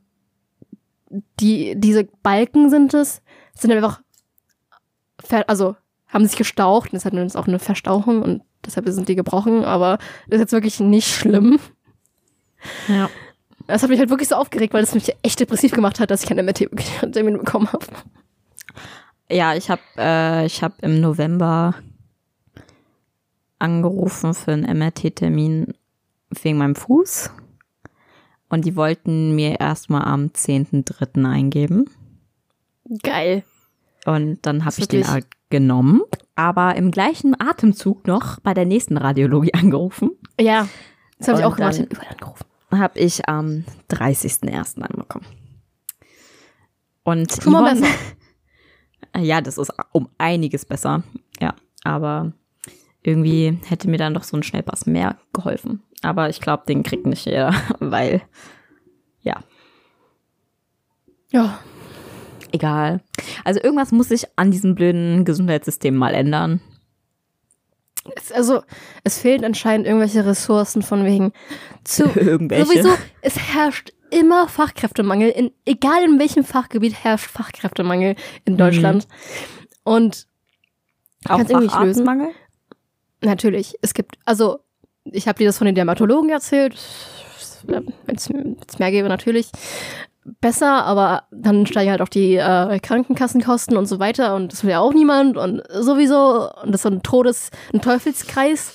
[SPEAKER 2] die, diese Balken sind es, sind einfach, also haben sich gestaucht. Und das hat jetzt auch eine Verstauchung und deshalb sind die gebrochen, aber das ist jetzt wirklich nicht schlimm.
[SPEAKER 1] Ja.
[SPEAKER 2] Das hat mich halt wirklich so aufgeregt, weil das mich echt depressiv gemacht hat, dass ich keinen MRT-Termin bekommen habe.
[SPEAKER 1] Ja, ich habe äh, ich hab im November angerufen für einen MRT-Termin wegen meinem Fuß. Und die wollten mir erstmal am 10.3. eingeben.
[SPEAKER 2] Geil.
[SPEAKER 1] Und dann habe ich den halt genommen, aber im gleichen Atemzug noch bei der nächsten Radiologie angerufen.
[SPEAKER 2] Ja, das habe ich auch gemacht. überall angerufen.
[SPEAKER 1] Habe ich am 30.01. anbekommen. Und
[SPEAKER 2] Schon mal
[SPEAKER 1] Yvonne-
[SPEAKER 2] besser.
[SPEAKER 1] Ja, das ist um einiges besser. Ja, aber irgendwie hätte mir dann doch so ein Schnellpass mehr geholfen. Aber ich glaube, den kriegt nicht jeder, weil, ja,
[SPEAKER 2] Ja.
[SPEAKER 1] Egal. Also irgendwas muss sich an diesem blöden Gesundheitssystem mal ändern.
[SPEAKER 2] Es, also, es fehlen anscheinend irgendwelche Ressourcen von wegen zu.
[SPEAKER 1] Irgendwelche.
[SPEAKER 2] Sowieso, es herrscht immer Fachkräftemangel. In, egal in welchem Fachgebiet herrscht Fachkräftemangel in Deutschland. Und
[SPEAKER 1] Auch? Facharztmangel?
[SPEAKER 2] Natürlich, es gibt, also ich habe dir das von den Dermatologen erzählt. Wenn es mehr gäbe, natürlich besser, aber dann steigen halt auch die äh, Krankenkassenkosten und so weiter und das will ja auch niemand und sowieso und das ist so ein Todes-, ein Teufelskreis.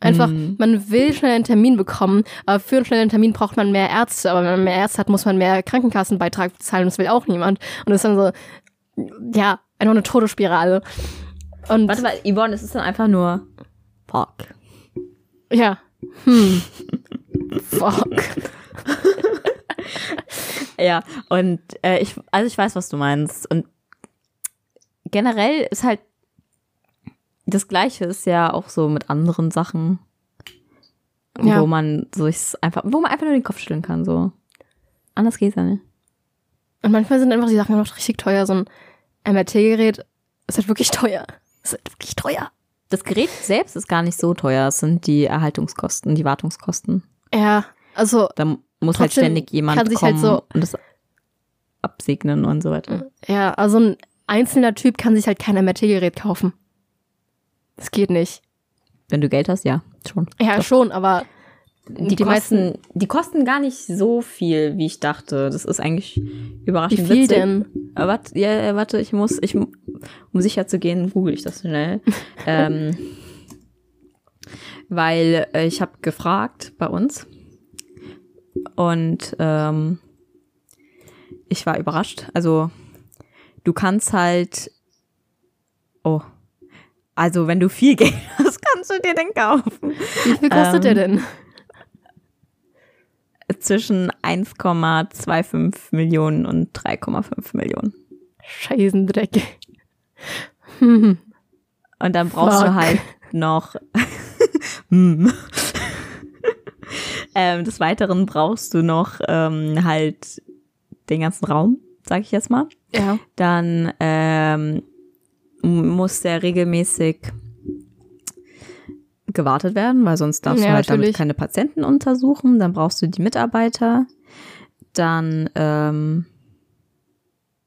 [SPEAKER 2] Einfach,
[SPEAKER 1] Mhm.
[SPEAKER 2] man will schnell einen Termin bekommen, aber für einen schnellen Termin braucht man mehr Ärzte, aber wenn man mehr Ärzte hat, muss man mehr Krankenkassenbeitrag bezahlen und das will auch niemand. Und das ist dann so, ja, einfach eine Todesspirale. Und
[SPEAKER 1] Warte mal, Yvonne, es ist dann einfach nur Fuck.
[SPEAKER 2] Ja. Hm. Fuck.
[SPEAKER 1] Ja, und äh, ich, also ich weiß, was du meinst. Und generell ist halt das Gleiche ist ja auch so mit anderen Sachen,
[SPEAKER 2] Ja.
[SPEAKER 1] wo man sich einfach, wo man einfach nur den Kopf schütteln kann. So anders geht's ja nicht.
[SPEAKER 2] Und manchmal sind einfach die Sachen einfach richtig teuer. So ein MRT-Gerät ist halt wirklich teuer. Ist halt wirklich teuer.
[SPEAKER 1] Das Gerät selbst ist gar nicht so teuer. Es sind die Erhaltungskosten, die Wartungskosten.
[SPEAKER 2] Ja, also,
[SPEAKER 1] Da muss halt ständig jemand
[SPEAKER 2] kann sich
[SPEAKER 1] kommen
[SPEAKER 2] halt so-
[SPEAKER 1] und das absegnen und so weiter.
[SPEAKER 2] ja, also ein einzelner Typ kann sich halt kein MRT-Gerät kaufen. Das geht nicht.
[SPEAKER 1] Wenn du Geld hast, ja, schon.
[SPEAKER 2] Ja,
[SPEAKER 1] Doch.
[SPEAKER 2] schon, aber
[SPEAKER 1] Die,
[SPEAKER 2] die meisten.
[SPEAKER 1] kosten, die kosten gar nicht so viel, wie ich dachte. Das ist eigentlich
[SPEAKER 2] Wie
[SPEAKER 1] überraschend
[SPEAKER 2] viel
[SPEAKER 1] witzig.
[SPEAKER 2] denn?
[SPEAKER 1] Äh, Warte, ja, äh, warte, ich muss, ich, um sicher zu gehen, google ich das schnell. ähm, weil äh, ich habe gefragt bei uns und ähm, ich war überrascht. Also du kannst halt, oh, also wenn du viel Geld hast, kannst du dir den kaufen.
[SPEAKER 2] Wie viel kostet der
[SPEAKER 1] Ähm,
[SPEAKER 2] denn?
[SPEAKER 1] Zwischen 1,25 Millionen und 3,5 Millionen.
[SPEAKER 2] Scheißendreck. Hm.
[SPEAKER 1] Und dann brauchst
[SPEAKER 2] Fuck.
[SPEAKER 1] du halt noch. Hm. Ähm, des Weiteren brauchst du noch ähm, halt den ganzen Raum, sag ich jetzt mal.
[SPEAKER 2] Ja.
[SPEAKER 1] Dann ähm, muss der regelmäßig gewartet werden, weil sonst darfst
[SPEAKER 2] Ja,
[SPEAKER 1] du halt damit
[SPEAKER 2] natürlich.
[SPEAKER 1] keine Patienten untersuchen. Dann brauchst du die Mitarbeiter. Dann, ähm,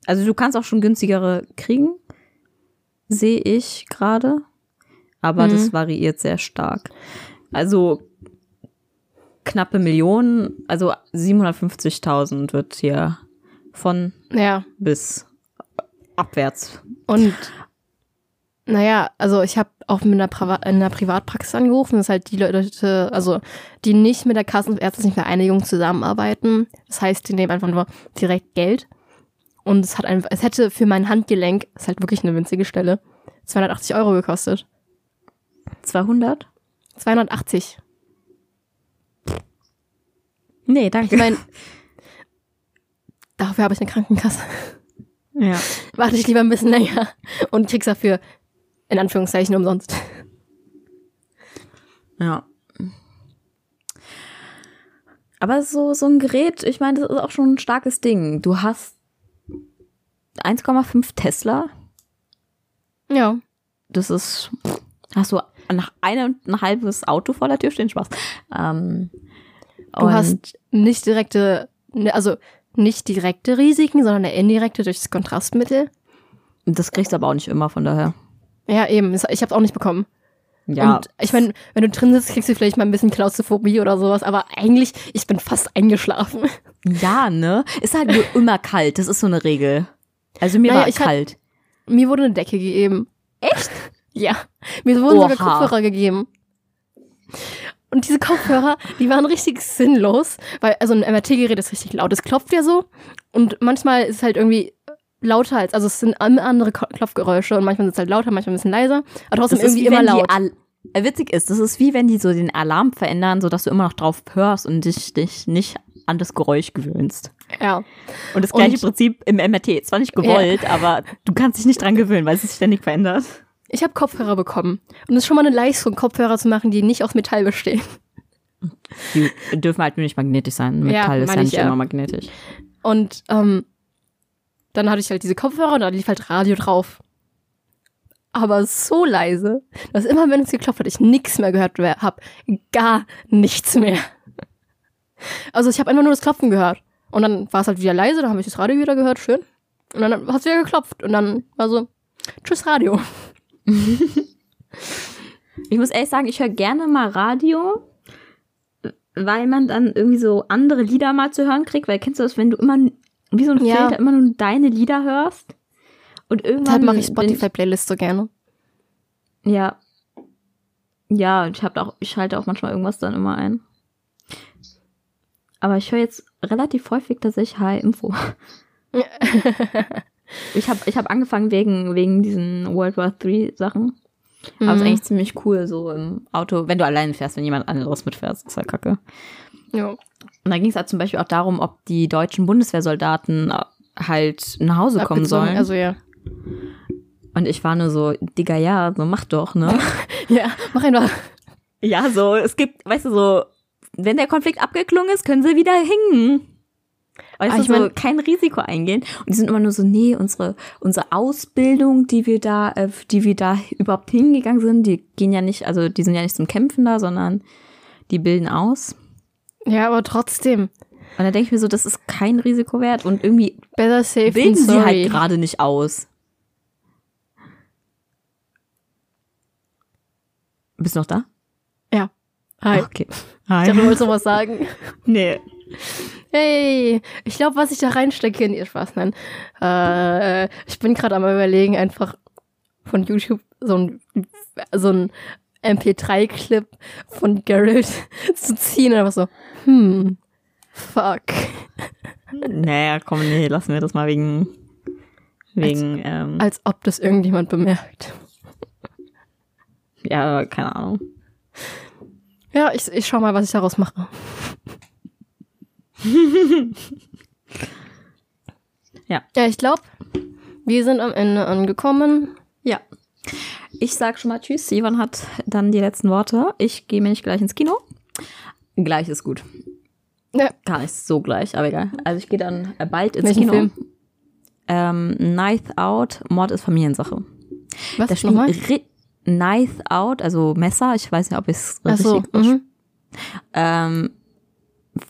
[SPEAKER 1] also du kannst auch schon günstigere kriegen, sehe ich gerade. Aber
[SPEAKER 2] Mhm.
[SPEAKER 1] das variiert sehr stark. Also knappe Millionen, also 750.000 wird hier von
[SPEAKER 2] Ja.
[SPEAKER 1] bis abwärts.
[SPEAKER 2] Und naja, also ich habe auch mit einer, Priva in einer Privatpraxis angerufen, das ist halt die Leute, also die nicht mit der Kassenärztlichen Vereinigung zusammenarbeiten. Das heißt, die nehmen einfach nur direkt Geld. Und es hat einfach, es hätte für mein Handgelenk, ist halt wirklich eine winzige Stelle, 280 Euro gekostet.
[SPEAKER 1] 200?
[SPEAKER 2] 280.
[SPEAKER 1] Nee, danke.
[SPEAKER 2] Ich meine, dafür habe ich eine Krankenkasse.
[SPEAKER 1] ja.
[SPEAKER 2] Warte ich lieber ein bisschen länger und krieg's dafür in Anführungszeichen umsonst.
[SPEAKER 1] Ja. Aber so, so ein Gerät, ich meine, das ist auch schon ein starkes Ding. Du hast 1,5 Tesla.
[SPEAKER 2] Ja.
[SPEAKER 1] Das ist, hast du nach einem ein halbes Auto vor der Tür stehen, Spaß. Ähm,
[SPEAKER 2] Du
[SPEAKER 1] und-
[SPEAKER 2] hast nicht direkte, ne, also nicht direkte Risiken, sondern eine indirekte durch das Kontrastmittel.
[SPEAKER 1] das kriegst du aber auch nicht immer, von daher.
[SPEAKER 2] Ja, eben. Ich habe auch nicht bekommen.
[SPEAKER 1] Ja.
[SPEAKER 2] Und ich meine, wenn du drin sitzt, kriegst du vielleicht mal ein bisschen Klaustrophobie oder sowas, aber eigentlich, ich bin fast eingeschlafen.
[SPEAKER 1] ja, ne? Ist halt nur immer kalt, das ist so eine Regel. Also mir
[SPEAKER 2] Naja,
[SPEAKER 1] war
[SPEAKER 2] ich hat-
[SPEAKER 1] kalt.
[SPEAKER 2] Mir wurde eine Decke gegeben. Echt? Ja. Mir wurden sogar
[SPEAKER 1] Oha.
[SPEAKER 2] Kopfhörer gegeben. Und diese Kopfhörer, die waren richtig sinnlos, weil, also ein MRT-Gerät ist richtig laut. Es klopft ja so und manchmal ist es halt irgendwie lauter als, also es sind andere Klopfgeräusche und manchmal sind es halt lauter, manchmal ein bisschen leiser, aber trotzdem irgendwie
[SPEAKER 1] wie
[SPEAKER 2] immer laut.
[SPEAKER 1] Äh, witzig ist, das ist wie wenn die so den Alarm verändern, sodass du immer noch drauf hörst und dich, dich nicht an das Geräusch gewöhnst.
[SPEAKER 2] Ja.
[SPEAKER 1] Und das gleiche
[SPEAKER 2] Und-
[SPEAKER 1] Prinzip im MRT. Zwar nicht gewollt, aber du kannst dich nicht dran gewöhnen, weil es sich ständig verändert.
[SPEAKER 2] Ich habe Kopfhörer bekommen. Und es ist schon mal eine Leistung, Kopfhörer zu machen, die nicht aus Metall bestehen.
[SPEAKER 1] Die dürfen halt nur nicht magnetisch sein.
[SPEAKER 2] Ja,
[SPEAKER 1] Metall ist ja
[SPEAKER 2] meine ich
[SPEAKER 1] nicht
[SPEAKER 2] ja.
[SPEAKER 1] immer magnetisch.
[SPEAKER 2] Und ähm, dann hatte ich halt diese Kopfhörer und da lief halt Radio drauf. Aber so leise, dass immer, wenn es geklopft hat, ich nichts mehr gehört habe. Gar nichts mehr. Also ich habe einfach nur das Klopfen gehört. Und dann war es halt wieder leise, dann habe ich das Radio wieder gehört, schön. Und dann hat es wieder geklopft. Und dann war so, tschüss Radio.
[SPEAKER 1] Ich muss ehrlich sagen, ich höre gerne mal Radio, weil man dann irgendwie so andere Lieder mal zu hören kriegt. Weil kennst du das, wenn du immer wie so ein
[SPEAKER 2] Ja.
[SPEAKER 1] Filter immer nur deine Lieder hörst? Und irgendwann.
[SPEAKER 2] Deshalb mache ich
[SPEAKER 1] bin
[SPEAKER 2] Spotify-Playlist so gerne.
[SPEAKER 1] Ja. Ja, ich habe auch, ich schalte auch manchmal irgendwas dann immer ein. Aber ich höre jetzt relativ häufig tatsächlich High Info. ich habe ich hab angefangen wegen, wegen diesen World War III Sachen. Aber es ist
[SPEAKER 2] Mhm.
[SPEAKER 1] eigentlich ziemlich cool, so im Auto, wenn du alleine fährst, wenn jemand anderes mitfährt, ist halt kacke.
[SPEAKER 2] Ja.
[SPEAKER 1] Und da ging es halt zum Beispiel auch darum, ob die deutschen Bundeswehrsoldaten halt nach Hause kommen
[SPEAKER 2] Abgezogen,
[SPEAKER 1] sollen.
[SPEAKER 2] Also ja.
[SPEAKER 1] Und ich war nur so, Digga, ja, so mach doch, ne?
[SPEAKER 2] Ja, mach einfach.
[SPEAKER 1] Ja, so, es gibt, weißt du, so, wenn der Konflikt abgeklungen ist, können sie wieder hängen. Weißt
[SPEAKER 2] Ah,
[SPEAKER 1] du,
[SPEAKER 2] ich
[SPEAKER 1] so
[SPEAKER 2] mein-
[SPEAKER 1] kein Risiko eingehen. Und die sind immer nur so, nee, unsere, unsere Ausbildung, die wir da, äh, die wir da überhaupt hingegangen sind, die gehen ja nicht, also die sind ja nicht zum Kämpfen da, sondern die bilden aus.
[SPEAKER 2] Ja, aber trotzdem.
[SPEAKER 1] Und da denke ich mir so, das ist kein Risiko wert. Und irgendwie
[SPEAKER 2] Better safe
[SPEAKER 1] bilden sie
[SPEAKER 2] sorry.
[SPEAKER 1] halt gerade nicht aus. Bist du noch da?
[SPEAKER 2] Hi.
[SPEAKER 1] Ah, okay.
[SPEAKER 2] Ich dachte, du wolltest noch was sagen.
[SPEAKER 1] Nee.
[SPEAKER 2] Hey, ich glaube, was ich da reinstecke in ihr Spaß, nein. Äh, ich bin gerade am überlegen, einfach von YouTube so ein, so ein MP3-Clip von Geralt zu ziehen einfach so, hm, fuck.
[SPEAKER 1] Naja, komm, nee, lassen wir das mal wegen, wegen, ähm,
[SPEAKER 2] Als ob das irgendjemand bemerkt.
[SPEAKER 1] ja, keine Ahnung.
[SPEAKER 2] Ja, ich, ich schau mal, was ich daraus mache.
[SPEAKER 1] Ja.
[SPEAKER 2] Ja, ich glaube, wir sind am Ende angekommen.
[SPEAKER 1] Ja. Ich sag schon mal Tschüss. Ivan hat dann die letzten Worte. Ich gehe mir nicht gleich ins Kino. Gleich ist gut.
[SPEAKER 2] Ja.
[SPEAKER 1] Gar nicht so gleich, aber egal. Also ich gehe dann äh, bald ins
[SPEAKER 2] Welchen
[SPEAKER 1] Kino.
[SPEAKER 2] Film?
[SPEAKER 1] Ähm, Knife Out, Mord ist Familiensache.
[SPEAKER 2] Was
[SPEAKER 1] Da? Ri- Knife Out, also Messer. Ich weiß nicht, ob ich es
[SPEAKER 2] so,
[SPEAKER 1] richtig
[SPEAKER 2] mhm.
[SPEAKER 1] ähm,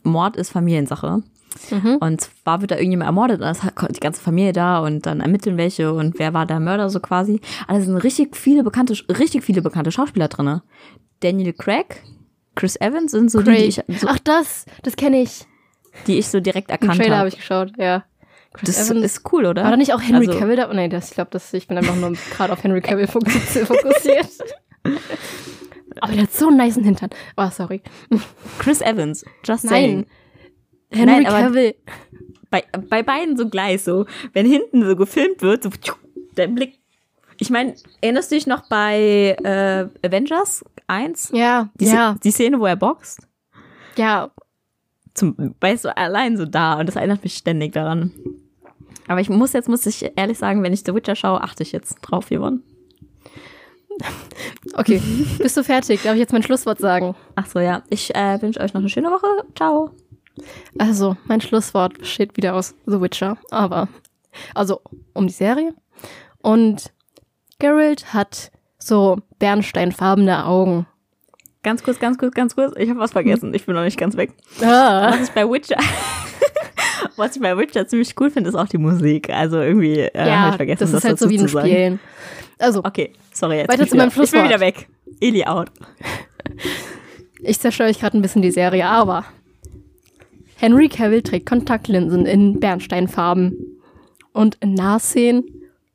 [SPEAKER 1] Mord ist Familiensache.
[SPEAKER 2] Mhm.
[SPEAKER 1] Und zwar wird da irgendjemand ermordet und das hat die ganze Familie da und dann ermitteln welche und wer war der Mörder so quasi. Also es sind richtig viele bekannte, richtig viele bekannte Schauspieler drinne. Daniel Craig, Chris Evans sind so die, die ich,
[SPEAKER 2] Craig.
[SPEAKER 1] so,
[SPEAKER 2] Ach, das, das kenne ich.
[SPEAKER 1] die ich so direkt
[SPEAKER 2] Den
[SPEAKER 1] erkannt
[SPEAKER 2] Trailer habe
[SPEAKER 1] habe.
[SPEAKER 2] ich geschaut, ja. Chris
[SPEAKER 1] Das
[SPEAKER 2] Evans.
[SPEAKER 1] ist cool, oder?
[SPEAKER 2] War da nicht auch Henry
[SPEAKER 1] Also-
[SPEAKER 2] Cavill da? Oh, nee, das, ich glaube, ich bin einfach nur gerade auf Henry Cavill fokus- fokussiert. Aber der hat so einen niceen Hintern. Oh, sorry.
[SPEAKER 1] Chris Evans, just
[SPEAKER 2] Nein.
[SPEAKER 1] saying.
[SPEAKER 2] Henry
[SPEAKER 1] Nein, aber-
[SPEAKER 2] Cavill.
[SPEAKER 1] Bei, bei beiden so gleich, so. Wenn hinten so gefilmt wird, so der Blick. Ich meine, erinnerst du dich noch bei äh, Avengers 1?
[SPEAKER 2] Ja,
[SPEAKER 1] Die,
[SPEAKER 2] ja,
[SPEAKER 1] die Szene, wo er boxt?
[SPEAKER 2] ja.
[SPEAKER 1] Zum, weißt du, allein so da. Und das erinnert mich ständig daran. Aber ich muss jetzt, muss ich ehrlich sagen, wenn ich The Witcher schaue, achte ich jetzt drauf, Yvonne.
[SPEAKER 2] Okay, bist du fertig? Darf ich jetzt mein Schlusswort sagen?
[SPEAKER 1] Ach so, ja. Ich äh, wünsche euch noch eine schöne Woche. Ciao.
[SPEAKER 2] Also, mein Schlusswort besteht wieder aus The Witcher, aber also um die Serie. Und Geralt hat so bernsteinfarbene Augen.
[SPEAKER 1] Ganz kurz, ganz kurz, ganz kurz. Ich habe was vergessen. Ich bin noch nicht ganz weg.
[SPEAKER 2] Ah.
[SPEAKER 1] Was ich bei Witcher, was ich bei Witcher ziemlich cool finde, ist auch die Musik. Also irgendwie äh, habe
[SPEAKER 2] ja,
[SPEAKER 1] ich vergessen,
[SPEAKER 2] das ist halt so wie ein. Spielen. Also,
[SPEAKER 1] Okay, sorry. Jetzt
[SPEAKER 2] Weiter zu meinem
[SPEAKER 1] wieder, Ich bin
[SPEAKER 2] Schlusswort.
[SPEAKER 1] wieder weg. Eli out.
[SPEAKER 2] ich zerstöre euch gerade ein bisschen die Serie, aber Henry Cavill trägt Kontaktlinsen in Bernsteinfarben. Und in Nahszenen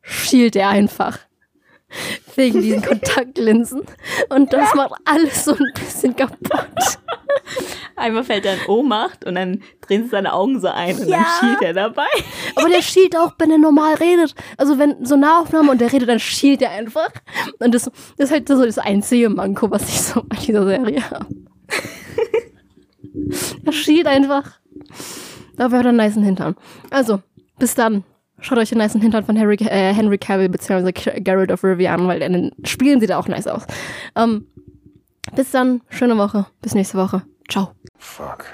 [SPEAKER 2] schielt er einfach. Wegen diesen Kontaktlinsen. Und das macht alles so ein bisschen kaputt.
[SPEAKER 1] Einmal fällt er in Ohnmacht und dann drehen sich seine Augen so ein und
[SPEAKER 2] Ja.
[SPEAKER 1] dann schielt er dabei.
[SPEAKER 2] Aber der schielt auch, wenn er normal redet. Also wenn so Nahaufnahme und der redet, dann schielt er einfach. Und das, das ist halt so das einzige Manko, was ich so bei dieser Serie habe. er schielt einfach. Aber er hat einen niceen Hintern. Also, bis dann. Schaut euch den niceen Hintern von Harry, äh, Henry Cavill bzw. Geralt of Rivia an, weil den Spielen sieht er auch nice aus. Ähm, bis dann. Schöne Woche. Bis nächste Woche. Ciao.
[SPEAKER 3] Fuck.